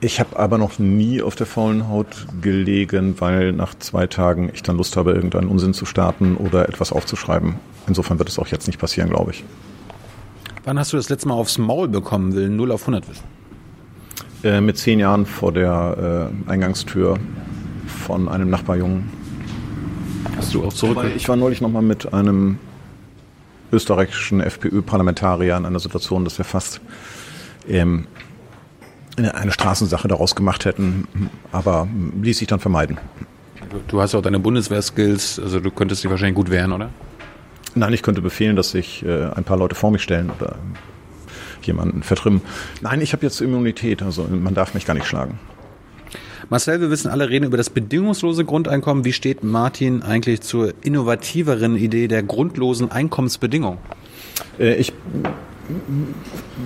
ich habe aber noch nie auf der faulen Haut gelegen, weil nach zwei Tagen ich dann Lust habe, irgendeinen Unsinn zu starten oder etwas aufzuschreiben. Insofern wird es auch jetzt nicht passieren, glaube ich. Wann hast du das letzte Mal aufs Maul bekommen, will 0 auf 100 wissen? Äh, mit zehn Jahren vor der äh, Eingangstür von einem Nachbarjungen. Hast du auch zurück? Ich war neulich nochmal mit einem österreichischen FPÖ-Parlamentarier in einer Situation, dass wir fast ähm, eine, Straßensache daraus gemacht hätten, aber ließ sich dann vermeiden. Du hast auch deine Bundeswehr-Skills, also du könntest dich wahrscheinlich gut wehren, oder? Nein, ich könnte befehlen, dass sich äh, ein paar Leute vor mich stellen oder jemanden vertrimmen. Nein, ich habe jetzt Immunität, also man darf mich gar nicht schlagen. Marcel, wir wissen alle reden über das bedingungslose Grundeinkommen. Wie steht Martin eigentlich zur innovativeren Idee der grundlosen Einkommensbedingung? Äh, Ich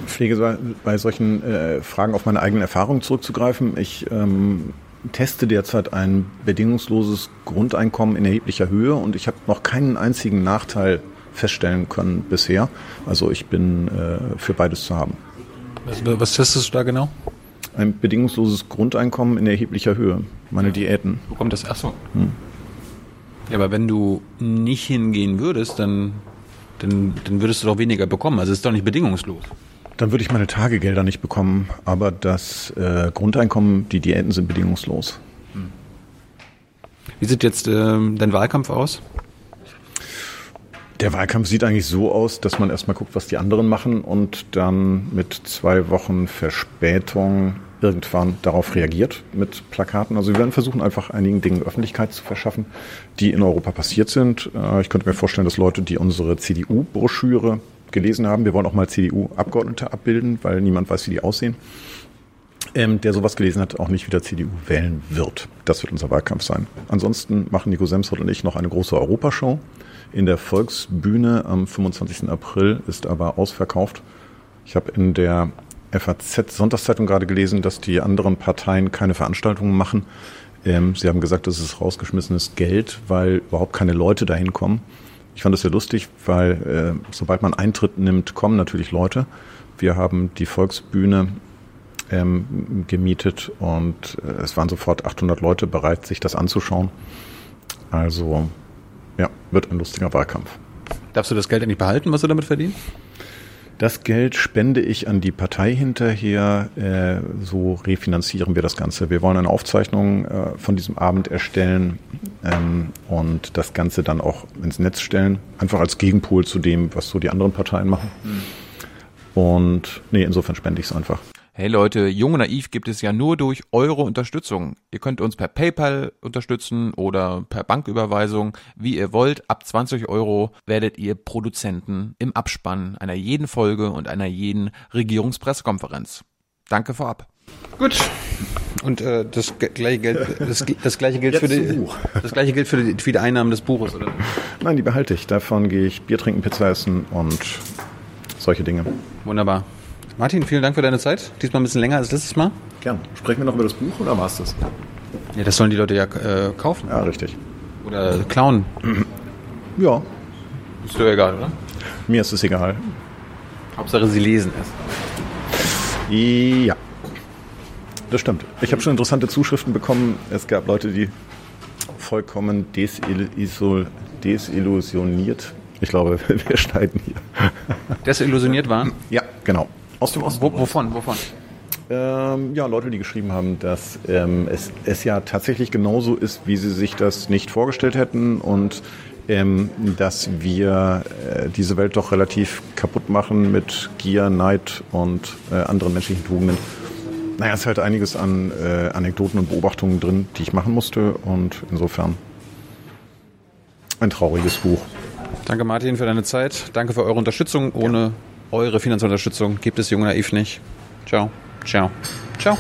pflege bei solchen äh, Fragen auf meine eigenen Erfahrungen zurückzugreifen. Ich ähm, teste derzeit ein bedingungsloses Grundeinkommen in erheblicher Höhe und ich habe noch keinen einzigen Nachteil feststellen können bisher. Also ich bin äh, für beides zu haben. Was, was testest du da genau? Ein bedingungsloses Grundeinkommen in erheblicher Höhe. Meine Diäten. Wo kommt das? Achso. Ja, aber wenn du nicht hingehen würdest, dann, dann, dann würdest du doch weniger bekommen. Also es ist doch nicht bedingungslos. Dann würde ich meine Tagegelder nicht bekommen, aber das äh, Grundeinkommen, die Diäten sind bedingungslos. Wie sieht jetzt ähm, dein Wahlkampf aus? Der Wahlkampf sieht eigentlich so aus, dass man erstmal guckt, was die anderen machen und dann mit zwei Wochen Verspätung irgendwann darauf reagiert mit Plakaten. Also wir werden versuchen, einfach einigen Dingen Öffentlichkeit zu verschaffen, die in Europa passiert sind. Äh, Ich könnte mir vorstellen, dass Leute, die unsere CDU-Broschüre gelesen haben, wir wollen auch mal CDU-Abgeordnete abbilden, weil niemand weiß, wie die aussehen, ähm, der sowas gelesen hat, auch nicht wieder CDU wählen wird. Das wird unser Wahlkampf sein. Ansonsten machen Nico Semsrott und ich noch eine große Europashow in der Volksbühne am 25. April, ist aber ausverkauft. Ich habe in der FAZ Sonntagszeitung gerade gelesen, dass die anderen Parteien keine Veranstaltungen machen. Ähm, sie haben gesagt, das ist rausgeschmissenes Geld, weil überhaupt keine Leute dahin kommen. Ich fand das sehr lustig, weil äh, sobald man Eintritt nimmt, kommen natürlich Leute. Wir haben die Volksbühne ähm, gemietet und äh, es waren sofort 800 Leute bereit, sich das anzuschauen. Also ja, wird ein lustiger Wahlkampf. Darfst du das Geld eigentlich behalten, was du damit verdienst? Das Geld spende ich an die Partei hinterher. Äh, so refinanzieren wir das Ganze. Wir wollen eine Aufzeichnung äh, von diesem Abend erstellen ähm, und das Ganze dann auch ins Netz stellen. Einfach als Gegenpol zu dem, was so die anderen Parteien machen. Und nee, insofern spende ich es einfach. Hey Leute, Jung und Naiv gibt es ja nur durch eure Unterstützung. Ihr könnt uns per PayPal unterstützen oder per Banküberweisung, wie ihr wollt. Ab 20 Euro werdet ihr Produzenten im Abspann einer jeden Folge und einer jeden Regierungspressekonferenz. Danke vorab. Gut. Und äh, das gleiche Geld, das, das gleiche gilt für die, das gleiche gilt für die, für die Einnahmen des Buches, oder? Nein, die behalte ich. Davon gehe ich Bier trinken, Pizza essen und solche Dinge. Wunderbar. Martin, vielen Dank für deine Zeit. Diesmal ein bisschen länger als letztes Mal. Gern. Sprechen wir noch über das Buch oder war es das? Ja, das sollen die Leute ja äh, kaufen Ja, richtig. oder klauen. Ja, Ist dir egal, oder? mir ist es egal. Hauptsache sie lesen es. Ja, das stimmt. Ich habe schon interessante Zuschriften bekommen. Es gab Leute, die vollkommen desil- desillusioniert. Ich glaube, wir schneiden hier. Desillusioniert waren? Ja, genau. Aus dem Osten. Wo, wovon? Wovon? Ähm, ja, Leute, die geschrieben haben, dass ähm, es, es ja tatsächlich genauso ist, wie sie sich das nicht vorgestellt hätten und ähm, dass wir äh, diese Welt doch relativ kaputt machen mit Gier, Neid und äh, anderen menschlichen Tugenden. Naja, es ist halt einiges an äh, Anekdoten und Beobachtungen drin, die ich machen musste und insofern ein trauriges Buch. Danke Martin für deine Zeit. Danke für eure Unterstützung. Ohne eure finanzielle Unterstützung gibt es Jung Naiv nicht. Ciao. Ciao. Ciao.